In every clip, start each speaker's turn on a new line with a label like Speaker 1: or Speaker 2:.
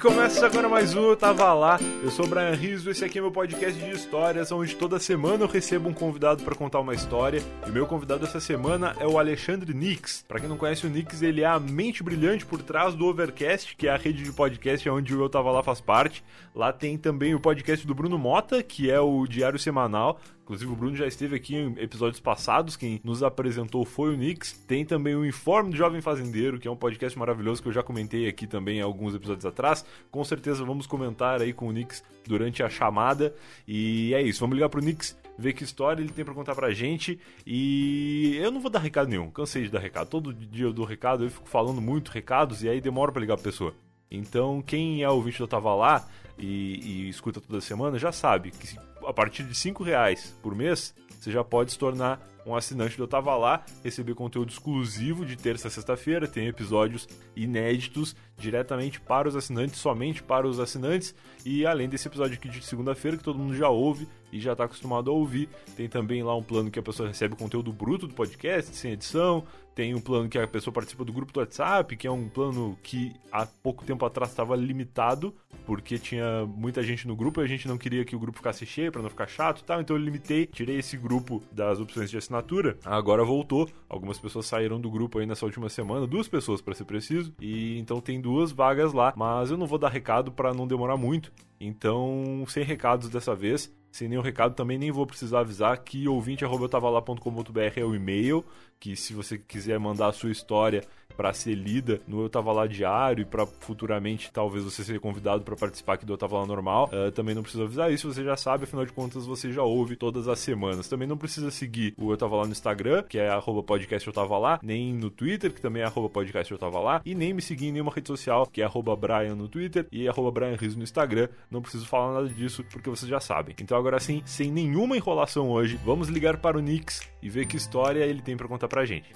Speaker 1: começa agora mais um Eu Tava Lá. Eu sou o Brian Rizzo, esse aqui é meu podcast de histórias, onde toda semana eu recebo um convidado para contar uma história. E meu convidado essa semana é o Alexandre Nix. Para quem não conhece o Nix, ele é a mente brilhante por trás do Overcast, que é a rede de podcast onde o Eu Tava Lá faz parte. Lá tem também o podcast do Bruno Mota, que é o Diário Semanal. Inclusive, o Bruno já esteve aqui em episódios passados. Quem nos apresentou foi o Nix. Tem também o Informe do Jovem Fazendeiro, que é um podcast maravilhoso que eu já comentei aqui também alguns episódios atrás. Com certeza vamos comentar aí com o Nix durante a chamada. E é isso, vamos ligar pro Nix ver que história ele tem para contar pra gente. E eu não vou dar recado nenhum, cansei de dar recado. Todo dia eu dou recado, eu fico falando muito recados e aí demora para ligar pra pessoa. Então, quem é ouvinte do Tava Lá e, e escuta toda semana já sabe que a partir de 5 reais por mês você já pode se tornar um assinante do Eu Tava Lá, receber conteúdo exclusivo de terça a sexta-feira, tem episódios inéditos diretamente para os assinantes, somente para os assinantes, e além desse episódio aqui de segunda-feira que todo mundo já ouve e já está acostumado a ouvir, tem também lá um plano que a pessoa recebe conteúdo bruto do podcast, sem edição, tem um plano que a pessoa participa do grupo do WhatsApp, que é um plano que há pouco tempo atrás estava limitado, porque tinha muita gente no grupo e a gente não queria que o grupo ficasse cheio para não ficar chato e tal, então eu limitei, tirei esse grupo das opções de assinatura. Agora voltou, algumas pessoas saíram do grupo aí nessa última semana, duas pessoas para ser preciso, e então tem duas vagas lá, mas eu não vou dar recado para não demorar muito. Então, sem recados dessa vez, sem nenhum recado, também nem vou precisar avisar que ouvinte.com.br é o e-mail, que se você quiser mandar a sua história para ser lida no Eu Tava Lá Diário e para futuramente talvez você seja convidado para participar aqui do Eu Tava Lá Normal, uh, também não precisa avisar isso, você já sabe, afinal de contas você já ouve todas as semanas. Também não precisa seguir o Eu Tava Lá no Instagram, que é arroba podcast Eu Tava Lá, nem no Twitter, que também é arroba podcast Eu Tava Lá, e nem me seguir em nenhuma rede social, que é arroba Brian no Twitter e arroba Brian no Instagram. Não preciso falar nada disso, porque vocês já sabem. Então agora sim, sem nenhuma enrolação hoje, vamos ligar para o Nix e ver que história ele tem para contar pra gente.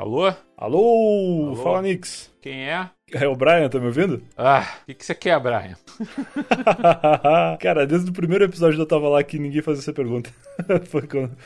Speaker 2: Alô?
Speaker 1: Alô?
Speaker 2: Alô?
Speaker 1: Fala, Nix.
Speaker 2: Quem é?
Speaker 1: É o Brian, tá me ouvindo?
Speaker 2: Ah, o que, que você quer, Brian?
Speaker 1: Cara, desde o primeiro episódio eu tava lá que ninguém fazia essa pergunta. Foi quando...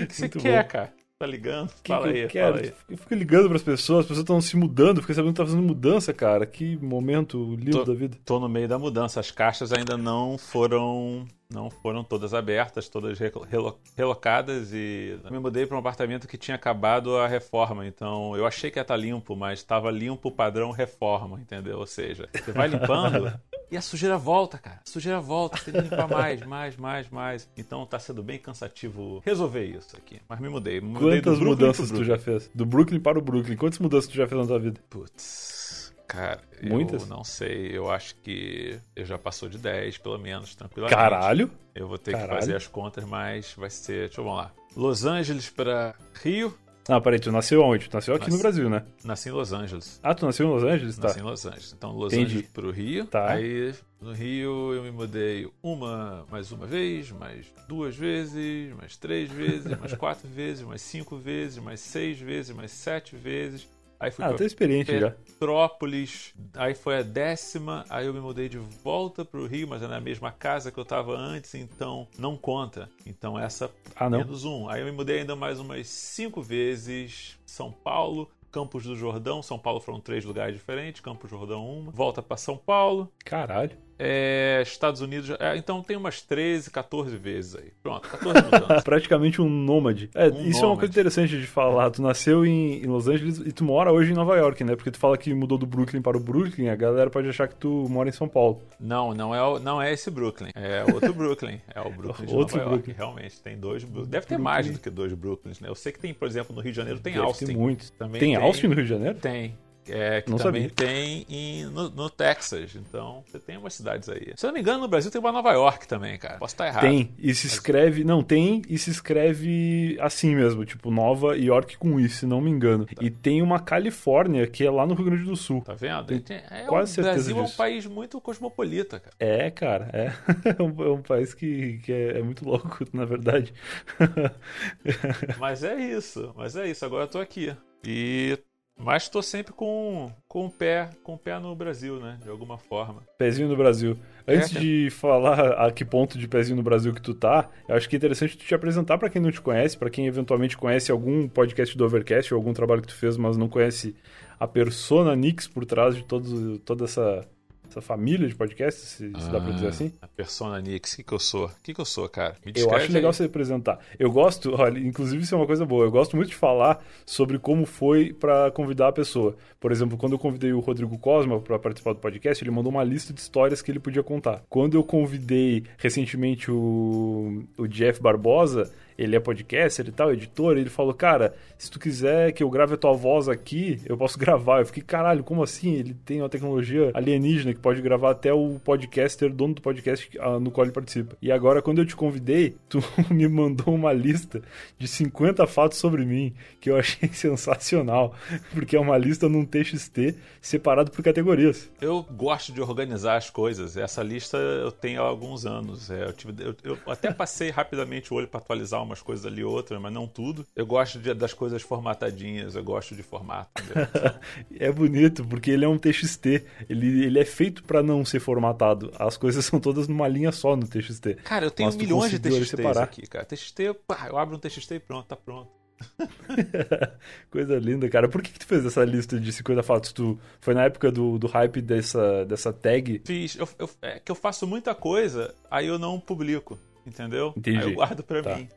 Speaker 2: O que você
Speaker 1: Muito
Speaker 2: quer,
Speaker 1: bom.
Speaker 2: cara? Tá ligando?
Speaker 1: Que
Speaker 2: fala
Speaker 1: que
Speaker 2: aí,
Speaker 1: eu quero?
Speaker 2: fala aí.
Speaker 1: Eu fico ligando pras pessoas, as pessoas estão se mudando, fiquei sabendo que tá fazendo mudança, cara. Que momento lindo
Speaker 2: Tô-
Speaker 1: da vida.
Speaker 2: Tô no meio da mudança. As caixas ainda não foram não foram todas abertas, todas relo- relo- relocadas e eu me mudei para um apartamento que tinha acabado a reforma. Então eu achei que ia estar limpo, mas estava limpo padrão reforma, entendeu? Ou seja, você vai limpando e a sujeira volta, cara. A sujeira volta, tem que limpar mais, mais, mais, mais. Então tá sendo bem cansativo resolver isso aqui. Mas me mudei. Me mudei
Speaker 1: Quantas mudanças tu já fez? Do Brooklyn para o Brooklyn. Quantas mudanças tu já fez na tua vida?
Speaker 2: Putz, cara,
Speaker 1: Muitas?
Speaker 2: eu não sei. Eu acho que eu já passou de 10, pelo menos, tranquilamente.
Speaker 1: Caralho!
Speaker 2: Eu vou ter
Speaker 1: Caralho.
Speaker 2: que fazer as contas, mas vai ser. Deixa eu vamos lá. Los Angeles para Rio.
Speaker 1: Ah, peraí, tu nasceu onde? Tu nasceu aqui
Speaker 2: Nasci-
Speaker 1: no Brasil, né?
Speaker 2: Nasci em Los Angeles.
Speaker 1: Ah, tu nasceu em Los Angeles? Tá.
Speaker 2: Nasci em Los Angeles. Então, Los
Speaker 1: Entendi.
Speaker 2: Angeles pro Rio.
Speaker 1: Tá.
Speaker 2: Aí, no Rio, eu me mudei uma, mais uma vez, mais duas vezes, mais três vezes, mais quatro vezes, mais cinco vezes, mais seis vezes, mais sete vezes. Aí fui
Speaker 1: Ah,
Speaker 2: pra
Speaker 1: experiente já.
Speaker 2: Petrópolis, aí foi a décima, aí eu me mudei de volta pro Rio, mas é na mesma casa que eu tava antes, então não conta. Então essa
Speaker 1: Ah, não?
Speaker 2: menos um. Aí eu me mudei ainda mais umas cinco vezes. São Paulo, Campos do Jordão. São Paulo foram três lugares diferentes. Campos do Jordão, uma. Volta para São Paulo.
Speaker 1: Caralho.
Speaker 2: É, Estados Unidos. é, então tem umas 13, 14 vezes aí. Pronto, 14 mudanças.
Speaker 1: Praticamente um nômade. É,
Speaker 2: Um
Speaker 1: isso é uma
Speaker 2: nômade.
Speaker 1: coisa interessante de falar. Tu nasceu em, em Los Angeles e tu mora hoje em Nova York, né? Porque tu fala que mudou do Brooklyn para o Brooklyn, a galera pode achar que tu mora em São Paulo.
Speaker 2: Não, não é, o- não é esse Brooklyn. É outro Brooklyn. É o Brooklyn de
Speaker 1: Outro
Speaker 2: Nova York.
Speaker 1: Brooklyn.
Speaker 2: Realmente, tem dois Brooklyn. Deve ter
Speaker 1: Brooklyn.
Speaker 2: mais do que dois Brooklyns, né? Eu sei que tem, por exemplo, no Rio de Janeiro tem
Speaker 1: Deve
Speaker 2: Austin.
Speaker 1: ter muitos.
Speaker 2: Também
Speaker 1: tem
Speaker 2: tem-
Speaker 1: Austin no Rio de Janeiro?
Speaker 2: Tem. É, que
Speaker 1: Não
Speaker 2: também
Speaker 1: sabia.
Speaker 2: tem em- no, no Texas. Então, você tem umas cidades aí. Se eu não me engano, no Brasil tem uma Nova York também, cara. Posso estar errado.
Speaker 1: Tem, e se escreve. Não, tem e se escreve assim mesmo, tipo Nova York com I, se não me engano. E tem uma Califórnia que é lá no Rio Grande do Sul.
Speaker 2: Tá vendo?
Speaker 1: Tem-
Speaker 2: É,
Speaker 1: quase
Speaker 2: o Brasil é um
Speaker 1: disso.
Speaker 2: país muito cosmopolita, cara.
Speaker 1: É, cara, é. É um, é um país que, que é, é muito louco, na verdade.
Speaker 2: Mas é isso, mas é isso. Agora eu tô aqui. E Mas estou sempre com, com o pé com o pé no Brasil, né? De alguma forma.
Speaker 1: Pezinho no Brasil. Antes é, de falar a que ponto de pezinho no Brasil que tu tá, eu acho que é interessante tu te apresentar para quem não te conhece, para quem eventualmente conhece algum podcast do Overcast ou algum trabalho que tu fez, mas não conhece a persona Nix por trás de todo, toda essa essa família de podcasts, se, ah, se dá pra dizer ah, assim?
Speaker 2: A persona Nix, o que, que eu sou? O que, que eu sou, cara?
Speaker 1: eu acho legal aí. você apresentar. Eu gosto, olha, inclusive isso é uma coisa boa, eu gosto muito de falar sobre como foi para convidar a pessoa. Por exemplo, quando eu convidei o Rodrigo Cosma para participar do podcast, ele mandou uma lista de histórias que ele podia contar. Quando eu convidei recentemente o, o Jeff Barbosa, ele é podcaster e tal, editor, e ele falou, cara, se tu quiser que eu grave a tua voz aqui, eu posso gravar. Eu fiquei, caralho, como assim? Ele tem uma tecnologia alienígena que pode gravar até o podcaster, dono do podcast ah, no qual ele participa. E agora, quando eu te convidei, tu me mandou uma lista de 50 fatos sobre mim, que eu achei sensacional, porque é uma lista num TXT separado por categorias.
Speaker 2: Eu gosto de organizar as coisas. Essa lista eu tenho há alguns anos. É, eu, tive, eu, eu até passei rapidamente o olho para atualizar umas coisas ali outras, mas não tudo. Eu gosto de, das coisas formatadinhas, eu gosto de formato.
Speaker 1: é bonito, porque ele é um TXT. Ele, ele é feito para não ser formatado. As coisas são todas numa linha só no TXT.
Speaker 2: Cara, eu tenho milhões de TXTs separar. aqui, cara. TXT, pá, eu abro um TXT e pronto, tá pronto.
Speaker 1: Coisa linda, cara. Por que, que tu fez essa lista de 50 fatos? Tu foi na época do, do hype dessa, dessa tag?
Speaker 2: Fiz. Eu, eu, é que eu faço muita coisa, aí eu não publico, entendeu?
Speaker 1: Entendi.
Speaker 2: Aí eu guardo pra tá. mim.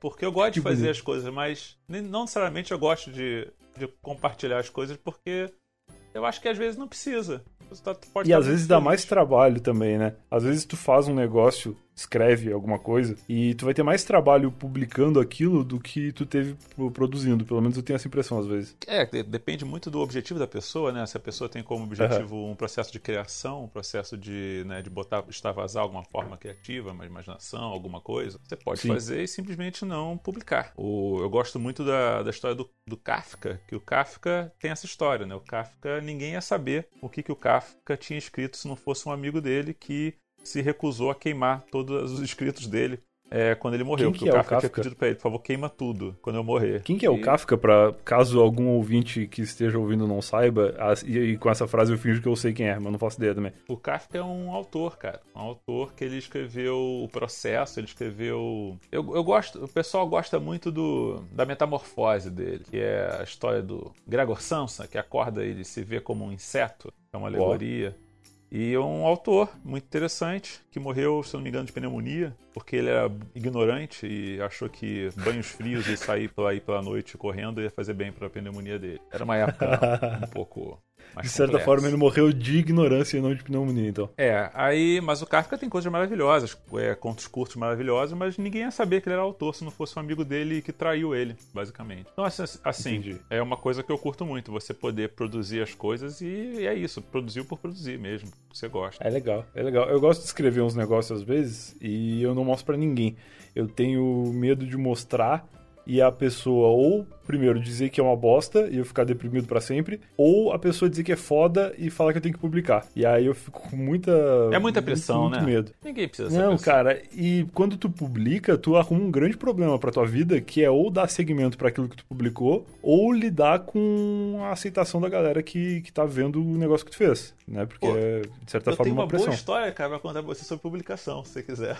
Speaker 2: Porque eu gosto que de fazer bonito. as coisas, mas não necessariamente eu gosto de, de compartilhar as coisas, porque eu acho que às vezes não precisa.
Speaker 1: Tá, e às vezes dá mais trabalho também, né? Às vezes tu faz um negócio escreve alguma coisa e tu vai ter mais trabalho publicando aquilo do que tu teve produzindo. Pelo menos eu tenho essa impressão às vezes.
Speaker 2: É, depende muito do objetivo da pessoa, né? Se a pessoa tem como objetivo uhum. um processo de criação, um processo de, né, de botar, extravasar alguma forma criativa, uma imaginação, alguma coisa, você pode Sim. fazer e simplesmente não publicar. O, eu gosto muito da, da história do, do Kafka, que o Kafka tem essa história, né? O Kafka, ninguém ia saber o que, que o Kafka tinha escrito se não fosse um amigo dele que se recusou a queimar todos os escritos dele é, quando ele morreu. Quem porque que o, Kafka é o Kafka tinha pedido pra ele, por favor, queima tudo quando eu morrer.
Speaker 1: Quem que é e... o Kafka, pra caso algum ouvinte que esteja ouvindo não saiba, e, e, com essa frase eu finjo que eu sei quem é, mas não faço ideia também.
Speaker 2: O Kafka é um autor, cara. Um autor que ele escreveu o processo, ele escreveu. Eu, eu gosto, o pessoal gosta muito do, da metamorfose dele, que é a história do Gregor Samsa, que acorda e ele se vê como um inseto. É uma alegoria. E é um autor muito interessante que morreu, se não me engano, de pneumonia, porque ele era ignorante e achou que banhos frios e sair pela, aí pela noite correndo ia fazer bem para a pneumonia dele. Era uma época um pouco
Speaker 1: de certa complexo. forma, ele morreu de ignorância e não de pneumonia, então.
Speaker 2: É, aí, mas o Kafka tem coisas maravilhosas, é, contos curtos maravilhosos, mas ninguém ia saber que ele era autor se não fosse um amigo dele que traiu ele, basicamente. Então, assim, assim é uma coisa que eu curto muito, você poder produzir as coisas e é isso, produziu por produzir mesmo, você gosta.
Speaker 1: É legal, é legal. Eu gosto de escrever uns negócios às vezes e eu não mostro para ninguém. Eu tenho medo de mostrar e a pessoa ou primeiro dizer que é uma bosta e eu ficar deprimido para sempre, ou a pessoa dizer que é foda e falar que eu tenho que publicar. E aí eu fico com muita
Speaker 2: É muita pressão,
Speaker 1: muito,
Speaker 2: muito
Speaker 1: né? medo.
Speaker 2: Ninguém precisa
Speaker 1: Não, cara, e quando tu publica, tu arruma um grande problema para tua vida, que é ou dar seguimento para aquilo que tu publicou, ou lidar com a aceitação da galera que, que tá vendo o negócio que tu fez, né? Porque Pô, é, de certa forma, uma,
Speaker 2: uma
Speaker 1: pressão.
Speaker 2: boa história, cara, pra contar pra você sobre publicação, se você quiser.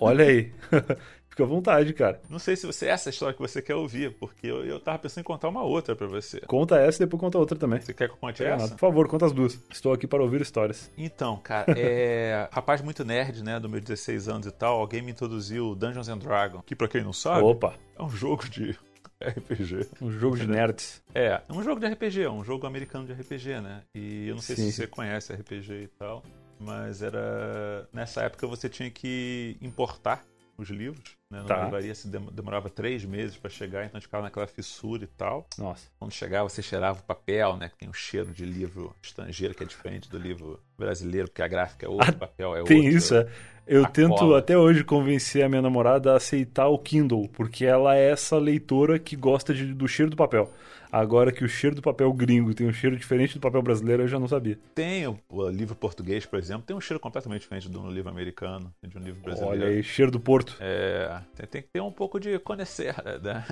Speaker 1: Olha aí. Fica à vontade, cara.
Speaker 2: Não sei se você é essa história que você quer ouvir, porque eu, eu tava pensando em contar uma outra para você.
Speaker 1: Conta essa e depois conta outra também.
Speaker 2: Você quer que eu conte é, essa?
Speaker 1: Por favor, conta as duas. Estou aqui para ouvir histórias.
Speaker 2: Então, cara, é. Rapaz muito nerd, né? Do meu 16 anos e tal, alguém me introduziu Dungeons and Dragons, que pra quem não sabe.
Speaker 1: Opa!
Speaker 2: É um jogo de RPG.
Speaker 1: Um jogo de nerds.
Speaker 2: É, um jogo de RPG, é um jogo americano de RPG, né? E eu não sei Sim. se você conhece RPG e tal, mas era. Nessa época você tinha que importar os livros. Né? Na tá. livraria se demorava três meses para chegar, então a gente ficava naquela fissura e tal.
Speaker 1: Nossa.
Speaker 2: Quando chegava, você cheirava o papel, né? Que tem um cheiro de livro estrangeiro que é diferente do livro brasileiro, porque a gráfica é outra, ah, o papel é outro.
Speaker 1: Tem isso, é. Eu a tento cola. até hoje convencer a minha namorada a aceitar o Kindle, porque ela é essa leitora que gosta de, do cheiro do papel. Agora que o cheiro do papel gringo tem um cheiro diferente do papel brasileiro, eu já não sabia.
Speaker 2: Tem o, o livro português, por exemplo, tem um cheiro completamente diferente do livro americano, de um livro brasileiro.
Speaker 1: Olha aí, cheiro do Porto.
Speaker 2: É, tem, tem que ter um pouco de conhecer, né?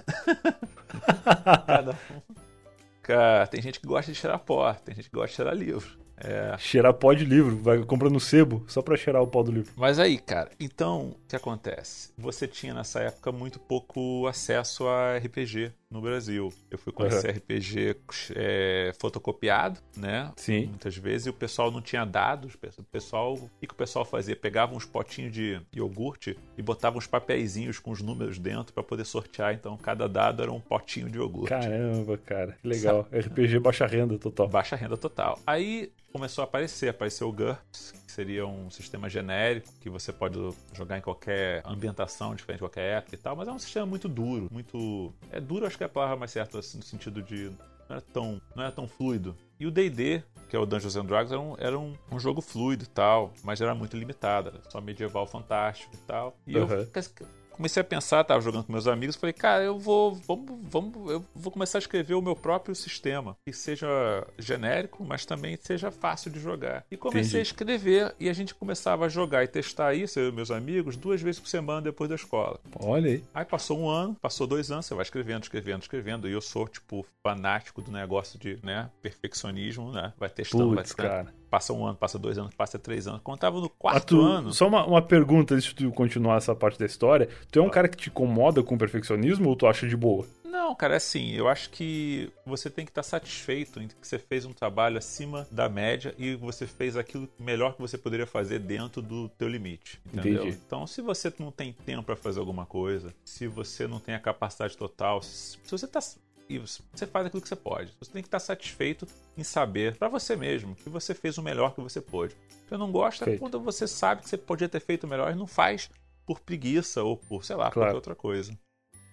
Speaker 2: Cada um. Cara, tem gente que gosta de cheirar pó, tem gente que gosta de cheirar livro. É.
Speaker 1: Cheirar pó de livro, vai comprando sebo só pra cheirar o pó do livro.
Speaker 2: Mas aí, cara, então o que acontece? Você tinha nessa época muito pouco acesso a RPG no Brasil. Eu fui conhecer uhum. RPG é, fotocopiado, né?
Speaker 1: Sim.
Speaker 2: Muitas vezes e o pessoal não tinha dados. O pessoal, o que, que o pessoal fazia? Pegava uns potinhos de iogurte e botava uns papeizinhos com os números dentro para poder sortear. Então cada dado era um potinho de iogurte.
Speaker 1: Caramba, cara, que legal. Sabe? RPG baixa renda total.
Speaker 2: Baixa renda total. Aí começou a aparecer. Apareceu o GURPS, que seria um sistema genérico que você pode jogar em qualquer ambientação, diferente de qualquer época e tal, mas é um sistema muito duro, muito... É duro, acho que é a palavra mais certa, assim, no sentido de... Não é tão, não é tão fluido. E o D&D, que é o Dungeons and Dragons, era um, era um, um jogo fluido e tal, mas era muito limitado, era só medieval fantástico e tal. E uhum. eu comecei a pensar, tava jogando com meus amigos, falei, cara, eu vou, vamos, vamos, eu vou começar a escrever o meu próprio sistema, que seja genérico, mas também seja fácil de jogar. E comecei Entendi. a escrever e a gente começava a jogar e testar isso, eu e meus amigos, duas vezes por semana depois da escola.
Speaker 1: Olha aí.
Speaker 2: Aí passou um ano, passou dois anos, você vai escrevendo, escrevendo, escrevendo, e eu sou, tipo, fanático do negócio de, né, perfeccionismo, né? Vai testando,
Speaker 1: Puts, vai testando.
Speaker 2: cara passa um ano, passa dois anos, passa três anos. Quando tava no quarto tu, ano.
Speaker 1: Só uma, uma pergunta antes de tu continuar essa parte da história. Tu é um cara que te incomoda com o perfeccionismo ou tu acha de boa?
Speaker 2: Não, cara, é assim, eu acho que você tem que estar satisfeito em que você fez um trabalho acima da média e você fez aquilo melhor que você poderia fazer dentro do teu limite, entendeu? Entendi. Então, se você não tem tempo para fazer alguma coisa, se você não tem a capacidade total, se você tá e você faz aquilo que você pode. Você tem que estar satisfeito em saber para você mesmo que você fez o melhor que você pôde. Você não gosta Feito. quando você sabe que você podia ter feito melhor e não faz por preguiça ou por, sei lá, claro. qualquer outra coisa.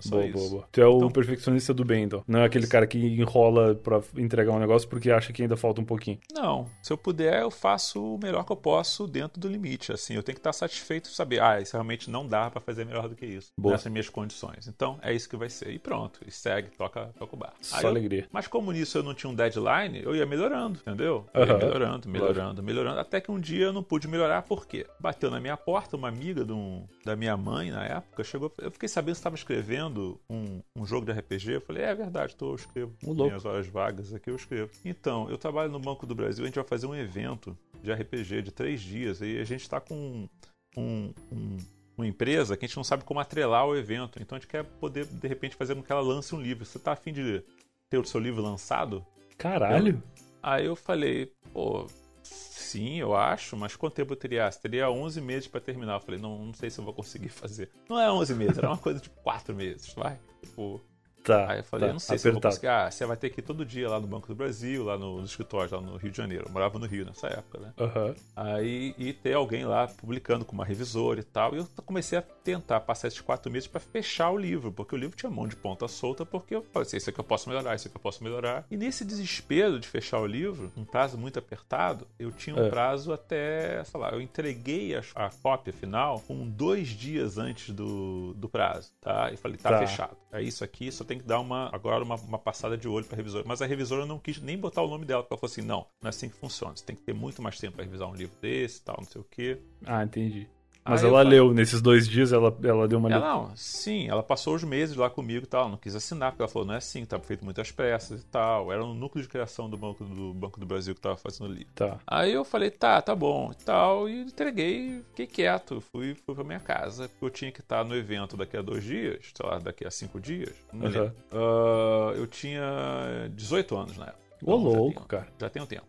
Speaker 2: Só boa,
Speaker 1: isso. boa, boa. Tu é o então, perfeccionista do bem, então. Não é aquele cara que enrola para entregar um negócio porque acha que ainda falta um pouquinho.
Speaker 2: Não. Se eu puder, eu faço o melhor que eu posso dentro do limite. Assim, eu tenho que estar satisfeito de saber, ah, isso realmente não dá para fazer melhor do que isso. Boa. Nessas minhas condições. Então, é isso que vai ser. E pronto. E segue, toca, toca o bar.
Speaker 1: Só Aí alegria.
Speaker 2: Eu, mas como nisso eu não tinha um deadline, eu ia melhorando, entendeu? Eu ia melhorando, melhorando, melhorando. Até que um dia eu não pude melhorar, por quê? Bateu na minha porta uma amiga um, da minha mãe na época, chegou. Eu fiquei sabendo que estava escrevendo um, um jogo de RPG? Eu falei, é, é verdade, tô, eu escrevo. Um Minhas horas vagas aqui eu escrevo. Então, eu trabalho no Banco do Brasil, a gente vai fazer um evento de RPG de três dias e a gente está com um, um, uma empresa que a gente não sabe como atrelar o evento. Então a gente quer poder, de repente, fazer com que ela lance um livro. Você tá afim de ter o seu livro lançado?
Speaker 1: Caralho!
Speaker 2: Eu, aí eu falei, pô, sim, eu acho, mas quanto tempo eu teria? Você teria 11 meses para terminar. Eu falei, não, não sei se eu vou conseguir fazer. Não é 11 meses, era uma coisa tipo 4 meses, vai. Tipo,
Speaker 1: Tá,
Speaker 2: Aí eu falei,
Speaker 1: tá,
Speaker 2: não sei apertado. se eu vou conseguir. Ah, você vai ter que ir todo dia lá no Banco do Brasil, lá no, no escritório, lá no Rio de Janeiro. Eu morava no Rio nessa época, né?
Speaker 1: Uhum.
Speaker 2: Aí, e ter alguém lá publicando com uma revisora e tal. E eu comecei a tentar passar esses quatro meses para fechar o livro, porque o livro tinha mão de ponta solta, porque eu falei assim, isso aqui eu posso melhorar, isso aqui eu posso melhorar. E nesse desespero de fechar o livro, um prazo muito apertado, eu tinha um é. prazo até, sei lá, eu entreguei a, a cópia final com dois dias antes do, do prazo, tá? E falei, tá, tá, fechado. É isso aqui, só tem que dar uma agora uma, uma passada de olho para a revisora. Mas a revisora não quis nem botar o nome dela, porque ela falou assim: não, não é assim que funciona. Você tem que ter muito mais tempo para revisar um livro desse tal, não sei o quê.
Speaker 1: Ah, entendi. Mas Aí ela falei, leu, nesses dois dias ela, ela deu uma
Speaker 2: ela, Não, sim, ela passou os meses lá comigo e tal, não quis assinar, porque ela falou, não é assim, tá feito muitas peças e tal. Era no núcleo de criação do Banco do, Banco do Brasil que tava fazendo o livro.
Speaker 1: Tá.
Speaker 2: Aí eu falei, tá, tá bom e tal, e entreguei, fiquei quieto, fui, fui pra minha casa, porque eu tinha que estar no evento daqui a dois dias, sei lá, daqui a cinco dias. Uhum. Uh, eu tinha 18 anos na época.
Speaker 1: Ô, então, louco, já cara.
Speaker 2: Já tem um tempo.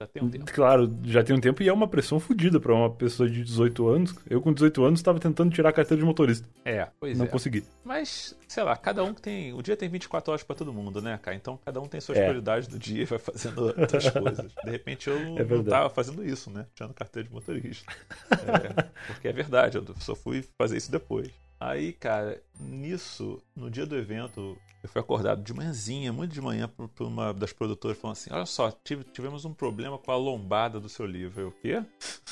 Speaker 2: Já tem um tempo.
Speaker 1: Claro, já tem um tempo e é uma pressão fodida pra uma pessoa de 18 anos. Eu, com 18 anos, estava tentando tirar a carteira de motorista.
Speaker 2: É, pois
Speaker 1: Não
Speaker 2: é.
Speaker 1: consegui.
Speaker 2: Mas, sei lá, cada um tem. O dia tem 24 horas pra todo mundo, né, cara? Então cada um tem suas é. prioridades do dia e vai fazendo outras coisas. De repente eu é não tava fazendo isso, né? Tirando carteira de motorista. É, porque é verdade, eu só fui fazer isso depois. Aí, cara, nisso, no dia do evento, eu fui acordado de manhãzinha, muito de manhã, por, por uma das produtoras falando assim: Olha só, tive, tivemos um problema com a lombada do seu livro. Eu, o quê?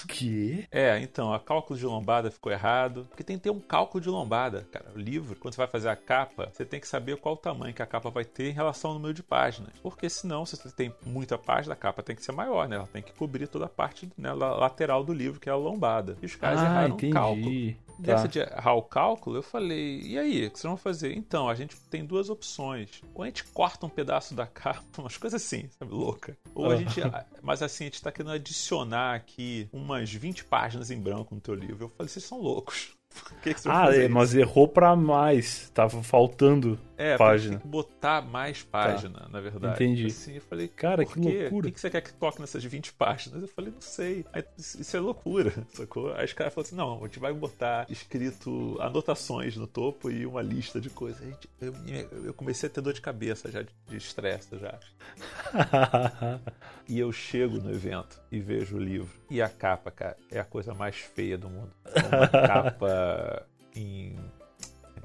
Speaker 1: Que?
Speaker 2: É, então, a cálculo de lombada ficou errado. Porque tem que ter um cálculo de lombada, cara. O livro, quando você vai fazer a capa, você tem que saber qual o tamanho que a capa vai ter em relação ao número de páginas. Porque senão, se você tem muita página, a capa tem que ser maior, né? Ela tem que cobrir toda a parte né, lateral do livro, que é a lombada. E os caras
Speaker 1: ah,
Speaker 2: erraram
Speaker 1: entendi.
Speaker 2: o cálculo. Dessa de errar o cálculo, eu falei, e aí, o que vocês vão fazer? Então, a gente tem duas opções. Ou a gente corta um pedaço da capa, umas coisas assim, sabe, louca. Ou a gente. Mas assim, a gente tá querendo adicionar aqui umas 20 páginas em branco no teu livro. Eu falei, vocês são loucos.
Speaker 1: que que ah, é, mas errou pra mais. Tava faltando
Speaker 2: é,
Speaker 1: página.
Speaker 2: Tem que botar mais página, tá. na verdade.
Speaker 1: Entendi.
Speaker 2: Assim, eu falei,
Speaker 1: cara, que loucura.
Speaker 2: O que, você quer que toque nessas 20 páginas? Eu falei, não sei. Aí, isso é loucura, sacou? Aí os caras falaram assim: não, a gente vai botar escrito anotações no topo e uma lista de coisas. Gente, eu, eu, comecei a ter dor de cabeça já, de estresse já. e eu chego no evento e vejo o livro. E a capa, cara, é a coisa mais feia do mundo. É uma capa em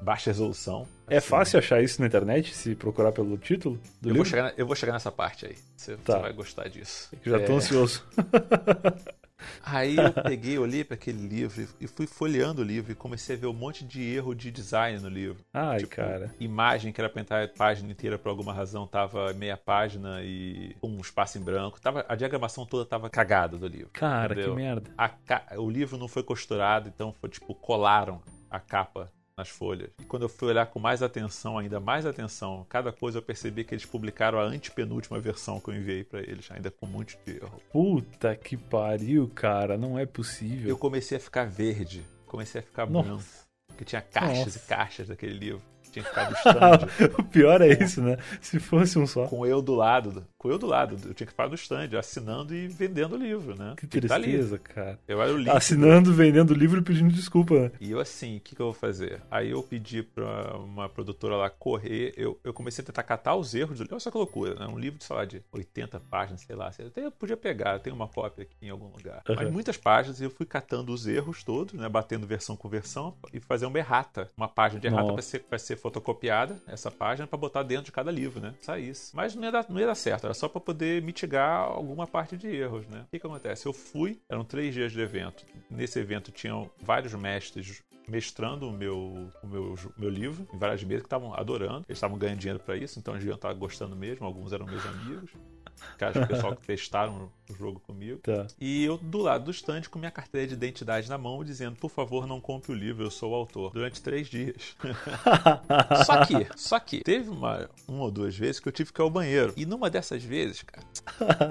Speaker 2: baixa resolução.
Speaker 1: É assim. fácil achar isso na internet, se procurar pelo título
Speaker 2: eu
Speaker 1: livro?
Speaker 2: Vou chegar, eu vou chegar nessa parte aí. Você, tá. você vai gostar disso.
Speaker 1: já tô é... ansioso.
Speaker 2: Aí eu peguei, olhei para aquele livro e fui folheando o livro e comecei a ver um monte de erro de design no livro.
Speaker 1: Ai, tipo, cara.
Speaker 2: Imagem que era pra entrar a página inteira por alguma razão tava meia página e um espaço em branco. Tava, a diagramação toda tava cagada do livro.
Speaker 1: Cara, entendeu? que merda. A,
Speaker 2: o livro não foi costurado, então foi tipo, colaram a capa nas folhas. E quando eu fui olhar com mais atenção, ainda mais atenção, cada coisa eu percebi que eles publicaram a antepenúltima versão que eu enviei para eles, ainda com muito de erro.
Speaker 1: Puta que pariu, cara, não é possível.
Speaker 2: Eu comecei a ficar verde, comecei a ficar Nossa. branco, porque tinha caixas Nossa. e caixas daquele livro tinha ficado stand.
Speaker 1: o pior é isso, né? Se fosse um só.
Speaker 2: Com eu do lado. Com eu do lado. Eu tinha que ficar no stand, assinando e vendendo o livro, né?
Speaker 1: Que tristeza,
Speaker 2: tá
Speaker 1: cara.
Speaker 2: Eu era o link.
Speaker 1: Assinando, vendendo o livro e pedindo desculpa, né?
Speaker 2: E eu assim, o que, que, eu vou fazer? Aí eu pedi pra uma produtora lá correr, eu, eu comecei a tentar catar os erros do livro. Olha só que loucura, né? Um livro de, sei lá, de 80 páginas, sei lá. Eu até podia pegar, tem uma cópia aqui em algum lugar. Uhum. Mas muitas páginas eu fui catando os erros todos, né? Batendo versão com versão e fazer uma errata. Uma página de errata para ser, pra ser fotocopiada essa página para botar dentro de cada livro, né? Saísse. Mas não ia dar, não ia dar certo, era só para poder mitigar alguma parte de erros, né? O que, que acontece? Eu fui, eram três dias de evento. Nesse evento tinham vários mestres mestrando o meu, o meu, meu livro em várias mesas que estavam adorando. Eles estavam ganhando dinheiro para isso, então eles deviam estar gostando mesmo. Alguns eram meus amigos. Caras, o pessoal que testaram o jogo comigo.
Speaker 1: Tá.
Speaker 2: E eu do lado do stand com minha carteira de identidade na mão, dizendo: por favor, não compre o livro, eu sou o autor. Durante três dias. só que, só que, teve uma, uma ou duas vezes que eu tive que ir ao banheiro. E numa dessas vezes, cara,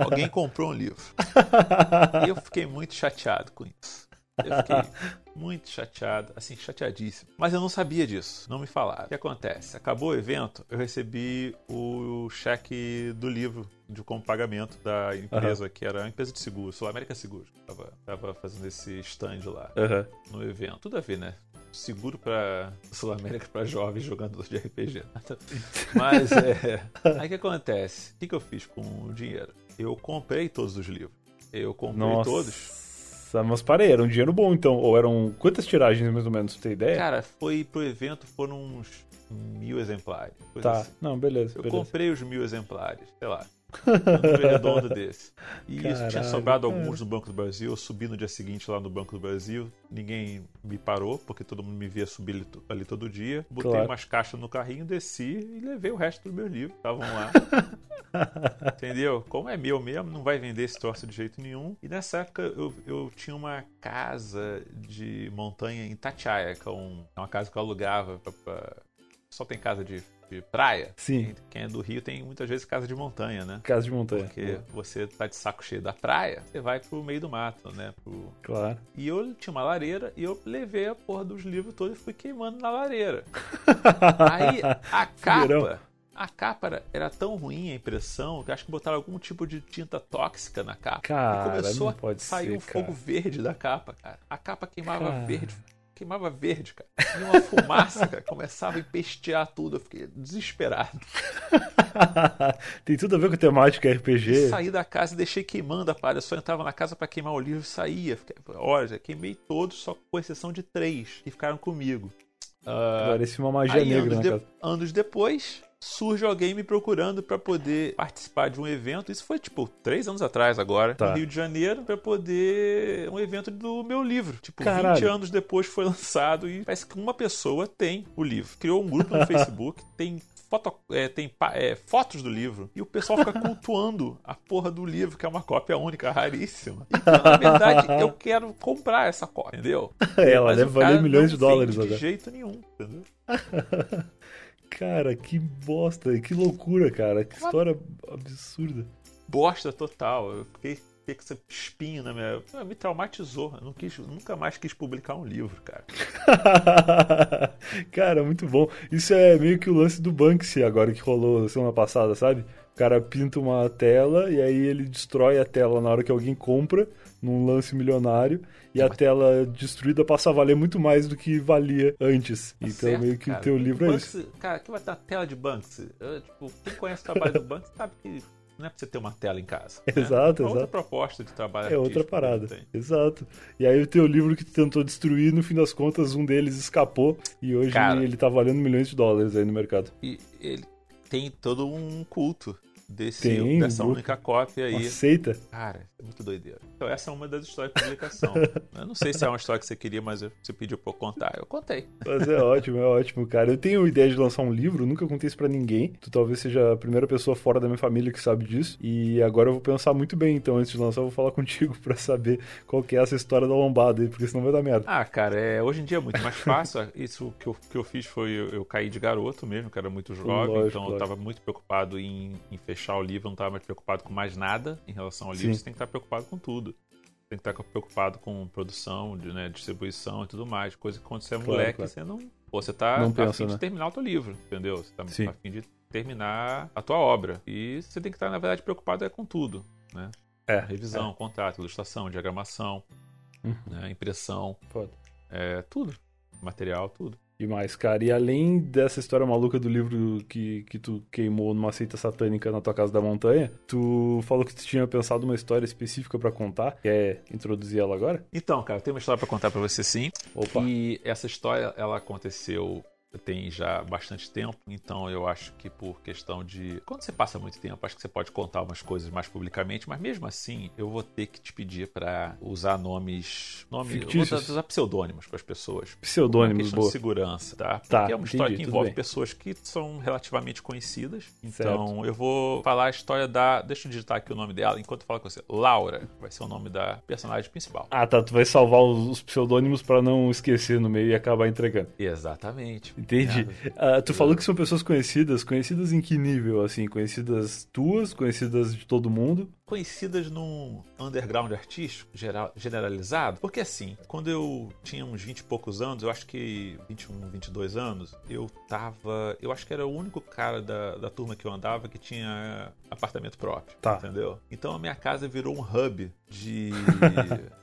Speaker 2: alguém comprou um livro. E eu fiquei muito chateado com isso. Eu fiquei muito chateado, assim, chateadíssimo. Mas eu não sabia disso, não me falaram. O que acontece? Acabou o evento, eu recebi o cheque do livro de como pagamento da empresa, uhum. que era a empresa de seguros, Sul América Seguros. Tava, tava fazendo esse stand lá
Speaker 1: uhum.
Speaker 2: no evento. Tudo a ver, né? seguro para Sul América para jovens jogadores de RPG. Mas é. Aí o que acontece? O que, que eu fiz com o dinheiro? Eu comprei todos os livros. Eu comprei Nossa. todos
Speaker 1: mas parei, era um dinheiro bom então. Ou eram quantas tiragens mais ou menos? Você tem ideia?
Speaker 2: Cara, foi pro evento foram uns mil exemplares.
Speaker 1: Tá, assim. não, beleza.
Speaker 2: Eu
Speaker 1: beleza.
Speaker 2: comprei os mil exemplares, sei lá. Um redondo desse. E Caralho, isso tinha sobrado cara. alguns no Banco do Brasil. Eu subi no dia seguinte lá no Banco do Brasil. Ninguém me parou, porque todo mundo me via subir ali todo dia. Botei claro. umas caixas no carrinho, desci e levei o resto dos meus livros. Estavam lá. Entendeu? Como é meu mesmo, não vai vender esse troço de jeito nenhum. E nessa época eu, eu tinha uma casa de montanha em Tatiaia, que é, um, é uma casa que eu alugava pra, pra... Só tem casa de de praia.
Speaker 1: Sim.
Speaker 2: Quem é do Rio tem muitas vezes casa de montanha, né?
Speaker 1: Casa de montanha.
Speaker 2: Porque você tá de saco cheio da praia, você vai pro meio do mato, né? Pro...
Speaker 1: Claro.
Speaker 2: E eu tinha uma lareira e eu levei a porra dos livros todos e fui queimando na lareira. Aí a capa. A capa era, era, tão ruim a impressão que acho que botaram algum tipo de tinta tóxica na capa.
Speaker 1: Cara,
Speaker 2: e começou
Speaker 1: a
Speaker 2: sair
Speaker 1: ser,
Speaker 2: um
Speaker 1: cara.
Speaker 2: fogo verde da capa, cara. A capa queimava cara. verde queimava verde, cara. E uma fumaça, cara, começava a empestear tudo. Eu fiquei desesperado.
Speaker 1: Tem tudo a ver com temática RPG.
Speaker 2: Saí da casa e deixei queimando a palha. Eu só entrava na casa para queimar o livro e saía. Fiquei, olha, queimei todos, só com exceção de três que ficaram comigo.
Speaker 1: Uh, Parecia uma magia negra
Speaker 2: anos,
Speaker 1: de,
Speaker 2: anos depois, surge alguém me procurando para poder participar de um evento. Isso foi tipo três anos atrás agora, tá. no Rio de Janeiro, para poder um evento do meu livro. Tipo, Caralho. 20 anos depois foi lançado e parece que uma pessoa tem o livro. Criou um grupo no Facebook, tem foto, é, tem é, fotos do livro e o pessoal fica cultuando a porra do livro, que é uma cópia única, raríssima. Então, na verdade, eu quero comprar essa cópia, entendeu?
Speaker 1: Ela Mas deve valer milhões de dólares
Speaker 2: agora. De jeito nenhum, entendeu?
Speaker 1: Cara, que bosta, que loucura, cara. Que história absurda.
Speaker 2: Bosta total. Eu fiquei fiquei com esse espinho na minha. Me traumatizou. Eu não quis, nunca mais quis publicar um livro, cara.
Speaker 1: cara, muito bom. Isso é meio que o lance do Banksy agora que rolou semana passada, sabe? O cara pinta uma tela e aí ele destrói a tela na hora que alguém compra, num lance milionário, e a tela destruída passa a valer muito mais do que valia antes. Tá então certo, meio que o teu livro
Speaker 2: Banksy,
Speaker 1: é isso.
Speaker 2: Cara, que vai dar tela de Banksy? Eu, tipo, quem conhece o trabalho do Banksy sabe que não é pra você ter uma tela em casa.
Speaker 1: Né? Exato,
Speaker 2: é
Speaker 1: outra
Speaker 2: proposta de trabalho.
Speaker 1: É outra parada. Exato. E aí o teu livro que tentou destruir, no fim das contas, um deles escapou e hoje Cara, ele tá valendo milhões de dólares aí no mercado.
Speaker 2: E ele tem todo um culto desse, Tem, dessa única cópia aí.
Speaker 1: Aceita?
Speaker 2: Cara, muito doideira. Então, essa é uma das histórias de publicação. eu não sei se é uma história que você queria, mas você pediu pra eu contar. Eu contei.
Speaker 1: Mas é ótimo, é ótimo, cara. Eu tenho ideia de lançar um livro, nunca contei isso pra ninguém. Tu talvez seja a primeira pessoa fora da minha família que sabe disso. E agora eu vou pensar muito bem, então, antes de lançar, eu vou falar contigo pra saber qual que é essa história da lombada aí, porque senão vai dar merda.
Speaker 2: Ah, cara, é, hoje em dia é muito mais fácil. Isso que eu, que eu fiz foi eu, eu caí de garoto mesmo, que era muito jovem, lógico, então lógico. eu tava muito preocupado em, em fechar o livro, não tava mais preocupado com mais nada em relação ao livro, Sim. você tem que estar preocupado com tudo. Tem que estar preocupado com produção, de, né, distribuição e tudo mais. Coisa que quando você é claro, moleque, claro. você não. Pô, você tá, não tá pensa, a fim né? de terminar o teu livro, entendeu? Você tá Sim. a fim de terminar a tua obra. E você tem que estar, na verdade, preocupado é com tudo, né? É. Revisão, é. contrato, ilustração, diagramação, uhum. né, impressão. Pode. É, tudo. Material, tudo.
Speaker 1: E mais, cara. E além dessa história maluca do livro que, que tu queimou numa seita satânica na tua casa da montanha, tu falou que tu tinha pensado uma história específica para contar. Quer introduzir ela agora?
Speaker 2: Então, cara, eu tenho uma história para contar para você sim.
Speaker 1: Opa.
Speaker 2: E essa história, ela aconteceu tem já bastante tempo, então eu acho que por questão de. Quando você passa muito tempo, acho que você pode contar umas coisas mais publicamente, mas mesmo assim eu vou ter que te pedir para usar nomes. Nome,
Speaker 1: Fictícios.
Speaker 2: vou usar pseudônimos para as pessoas.
Speaker 1: Pseudônimos, boa.
Speaker 2: de segurança, tá?
Speaker 1: tá
Speaker 2: Porque é uma história
Speaker 1: entendi,
Speaker 2: que envolve pessoas que são relativamente conhecidas. Então certo. eu vou falar a história da. Deixa eu digitar aqui o nome dela enquanto eu falo com você. Laura vai ser o nome da personagem principal.
Speaker 1: Ah, tá. Tu vai salvar os pseudônimos para não esquecer no meio e acabar entregando.
Speaker 2: Exatamente.
Speaker 1: Entendi. Uh, tu falou que são pessoas conhecidas. Conhecidas em que nível, assim? Conhecidas tuas, conhecidas de todo mundo?
Speaker 2: Conhecidas num underground artístico geral, generalizado. Porque assim, quando eu tinha uns 20 e poucos anos, eu acho que 21, 22 anos, eu tava. Eu acho que era o único cara da, da turma que eu andava que tinha apartamento próprio.
Speaker 1: Tá.
Speaker 2: Entendeu? Então a minha casa virou um hub de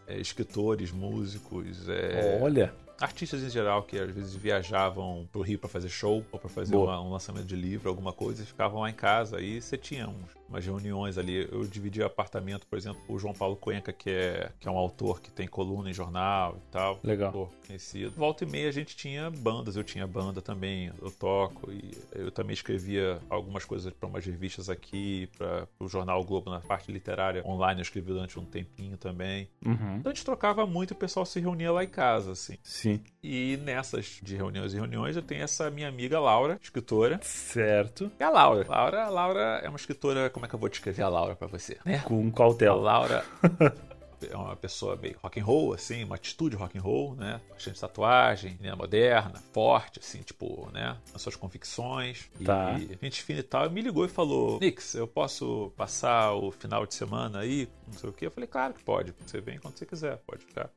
Speaker 2: é, escritores, músicos. É,
Speaker 1: Olha!
Speaker 2: Artistas em geral que às vezes viajavam pro Rio para fazer show ou para fazer uma, um lançamento de livro, alguma coisa, e ficavam lá em casa. Aí você tinha uns umas reuniões ali. Eu dividi apartamento, por exemplo, com o João Paulo Cuenca, que é, que é um autor que tem coluna em jornal e tal.
Speaker 1: Legal.
Speaker 2: Conhecido. Volta e meia a gente tinha bandas, eu tinha banda também, eu toco e eu também escrevia algumas coisas para umas revistas aqui, para o jornal Globo na parte literária online, eu escrevi durante um tempinho também.
Speaker 1: Uhum.
Speaker 2: Então a gente trocava muito e o pessoal se reunia lá em casa, assim.
Speaker 1: Sim.
Speaker 2: E nessas de reuniões e reuniões eu tenho essa minha amiga Laura, escritora.
Speaker 1: Certo.
Speaker 2: É a Laura. Laura, Laura é uma escritora como é que eu vou descrever a Laura para você?
Speaker 1: Né? Com cautela.
Speaker 2: A Laura é uma pessoa meio rock and roll, assim, uma atitude rock and roll, né? Bastante tatuagem, menina moderna, forte, assim, tipo, né? Nas suas convicções.
Speaker 1: Tá.
Speaker 2: E gente fina e tal. E me ligou e falou: Nix, eu posso passar o final de semana aí? Não sei o quê. Eu falei: Claro que pode. Você vem quando você quiser, pode ficar.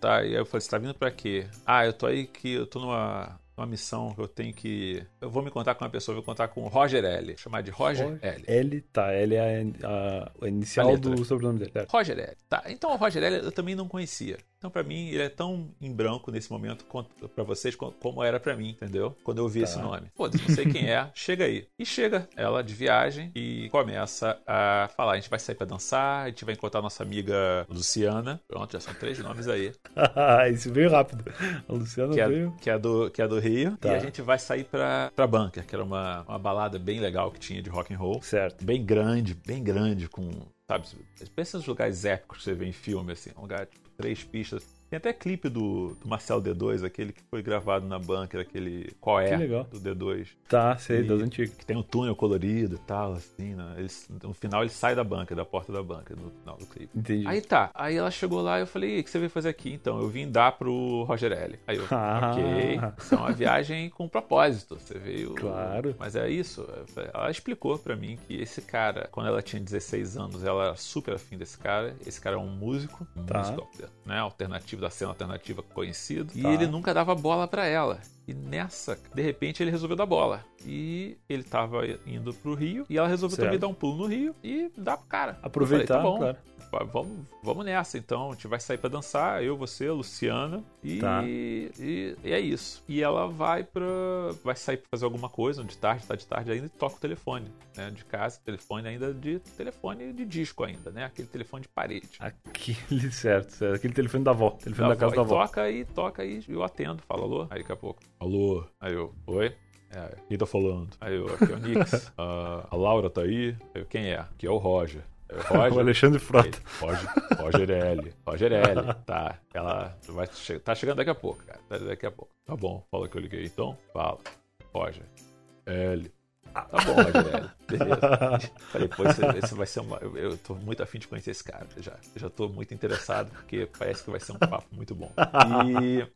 Speaker 2: Tá, e aí eu falei: Você tá vindo pra quê? Ah, eu tô aí que eu tô numa uma missão que eu tenho que. Eu vou me contar com uma pessoa, vou contar com o Roger L. Chamar de Roger, Roger L.
Speaker 1: L, tá. L é a, a, a inicial a do sobrenome dele. Certo.
Speaker 2: Roger L. Tá. Então o Roger L eu também não conhecia. Então, para mim, ele é tão em branco nesse momento para vocês como era para mim, entendeu? Quando eu ouvi tá. esse nome. Pô, não sei quem é, chega aí. E chega ela de viagem e começa a falar: a gente vai sair para dançar, a gente vai encontrar nossa amiga Luciana. Pronto, já são três nomes aí.
Speaker 1: Isso veio rápido. A Luciana
Speaker 2: que é,
Speaker 1: veio.
Speaker 2: Que é do, que é do Rio. Tá. E a gente vai sair pra, pra Bunker, que era uma, uma balada bem legal que tinha de rock and roll.
Speaker 1: Certo.
Speaker 2: Bem grande, bem grande, com. Sabe, pensa nos lugares épicos que você vê em filme, assim. Um lugar, tipo, três pistas Tem até clipe do, do Marcel D2, aquele que foi gravado na bunker, aquele Qual é?
Speaker 1: Que legal.
Speaker 2: Do D2.
Speaker 1: Tá, sei, das antigas.
Speaker 2: Que tem um túnel colorido e tal, assim, né? Eles, no final ele sai da banca, da porta da banca, no final do clipe.
Speaker 1: Entendi.
Speaker 2: Aí tá, aí ela chegou lá e eu falei, "E, o que você veio fazer aqui? Então, eu vim dar pro Roger L. Aí eu,
Speaker 1: Ah.
Speaker 2: ok, isso é uma viagem com propósito, você veio...
Speaker 1: Claro.
Speaker 2: Mas é isso, Eu falei- ela explicou pra mim que esse cara, quando ela tinha 16 anos, ela era super afim desse cara, esse cara é um músico, um
Speaker 1: Tá.
Speaker 2: músico né, alternativo, da cena alternativa conhecido, e
Speaker 1: Tá.
Speaker 2: ele nunca dava bola pra ela. E nessa, de repente, ele resolveu dar bola. E ele tava indo pro Rio, e ela resolveu
Speaker 1: Certo.
Speaker 2: também dar um pulo no Rio e dar pro cara.
Speaker 1: Aproveitar,
Speaker 2: falei, tá bom,
Speaker 1: claro.
Speaker 2: Vamos, vamos nessa, então. A gente vai sair pra dançar, eu, você, Luciana. E,
Speaker 1: Tá.
Speaker 2: e, e é isso. E ela vai pra. Vai sair pra fazer alguma coisa, de tarde, tá de tarde ainda, e toca o telefone, né? De casa, telefone ainda de telefone de disco ainda, né? Aquele telefone de parede.
Speaker 1: Aquele certo, certo. Aquele telefone da avó. Telefone da, casa da avó.
Speaker 2: toca e toca e eu atendo, falo alô. Aí daqui a pouco, alô. Aí eu, oi? É, quem tá falando? Aí eu, aqui é o Nix. Ah, a Laura tá aí? Aí eu, quem é? Aqui é o Roger. Roger.
Speaker 1: O Alexandre Frota.
Speaker 2: Roger, Roger L. Roger L. Tá. Ela vai che tá chegando daqui a pouco, cara. Tá daqui a pouco. Tá bom. Fala que eu liguei então. Fala. Roger. L. Tá bom, Roger L. Beleza. Falei, pô, esse, vai ser uma. Eu, eu tô muito afim de conhecer esse cara. Já, já tô muito interessado, porque parece que vai ser um papo muito bom. E.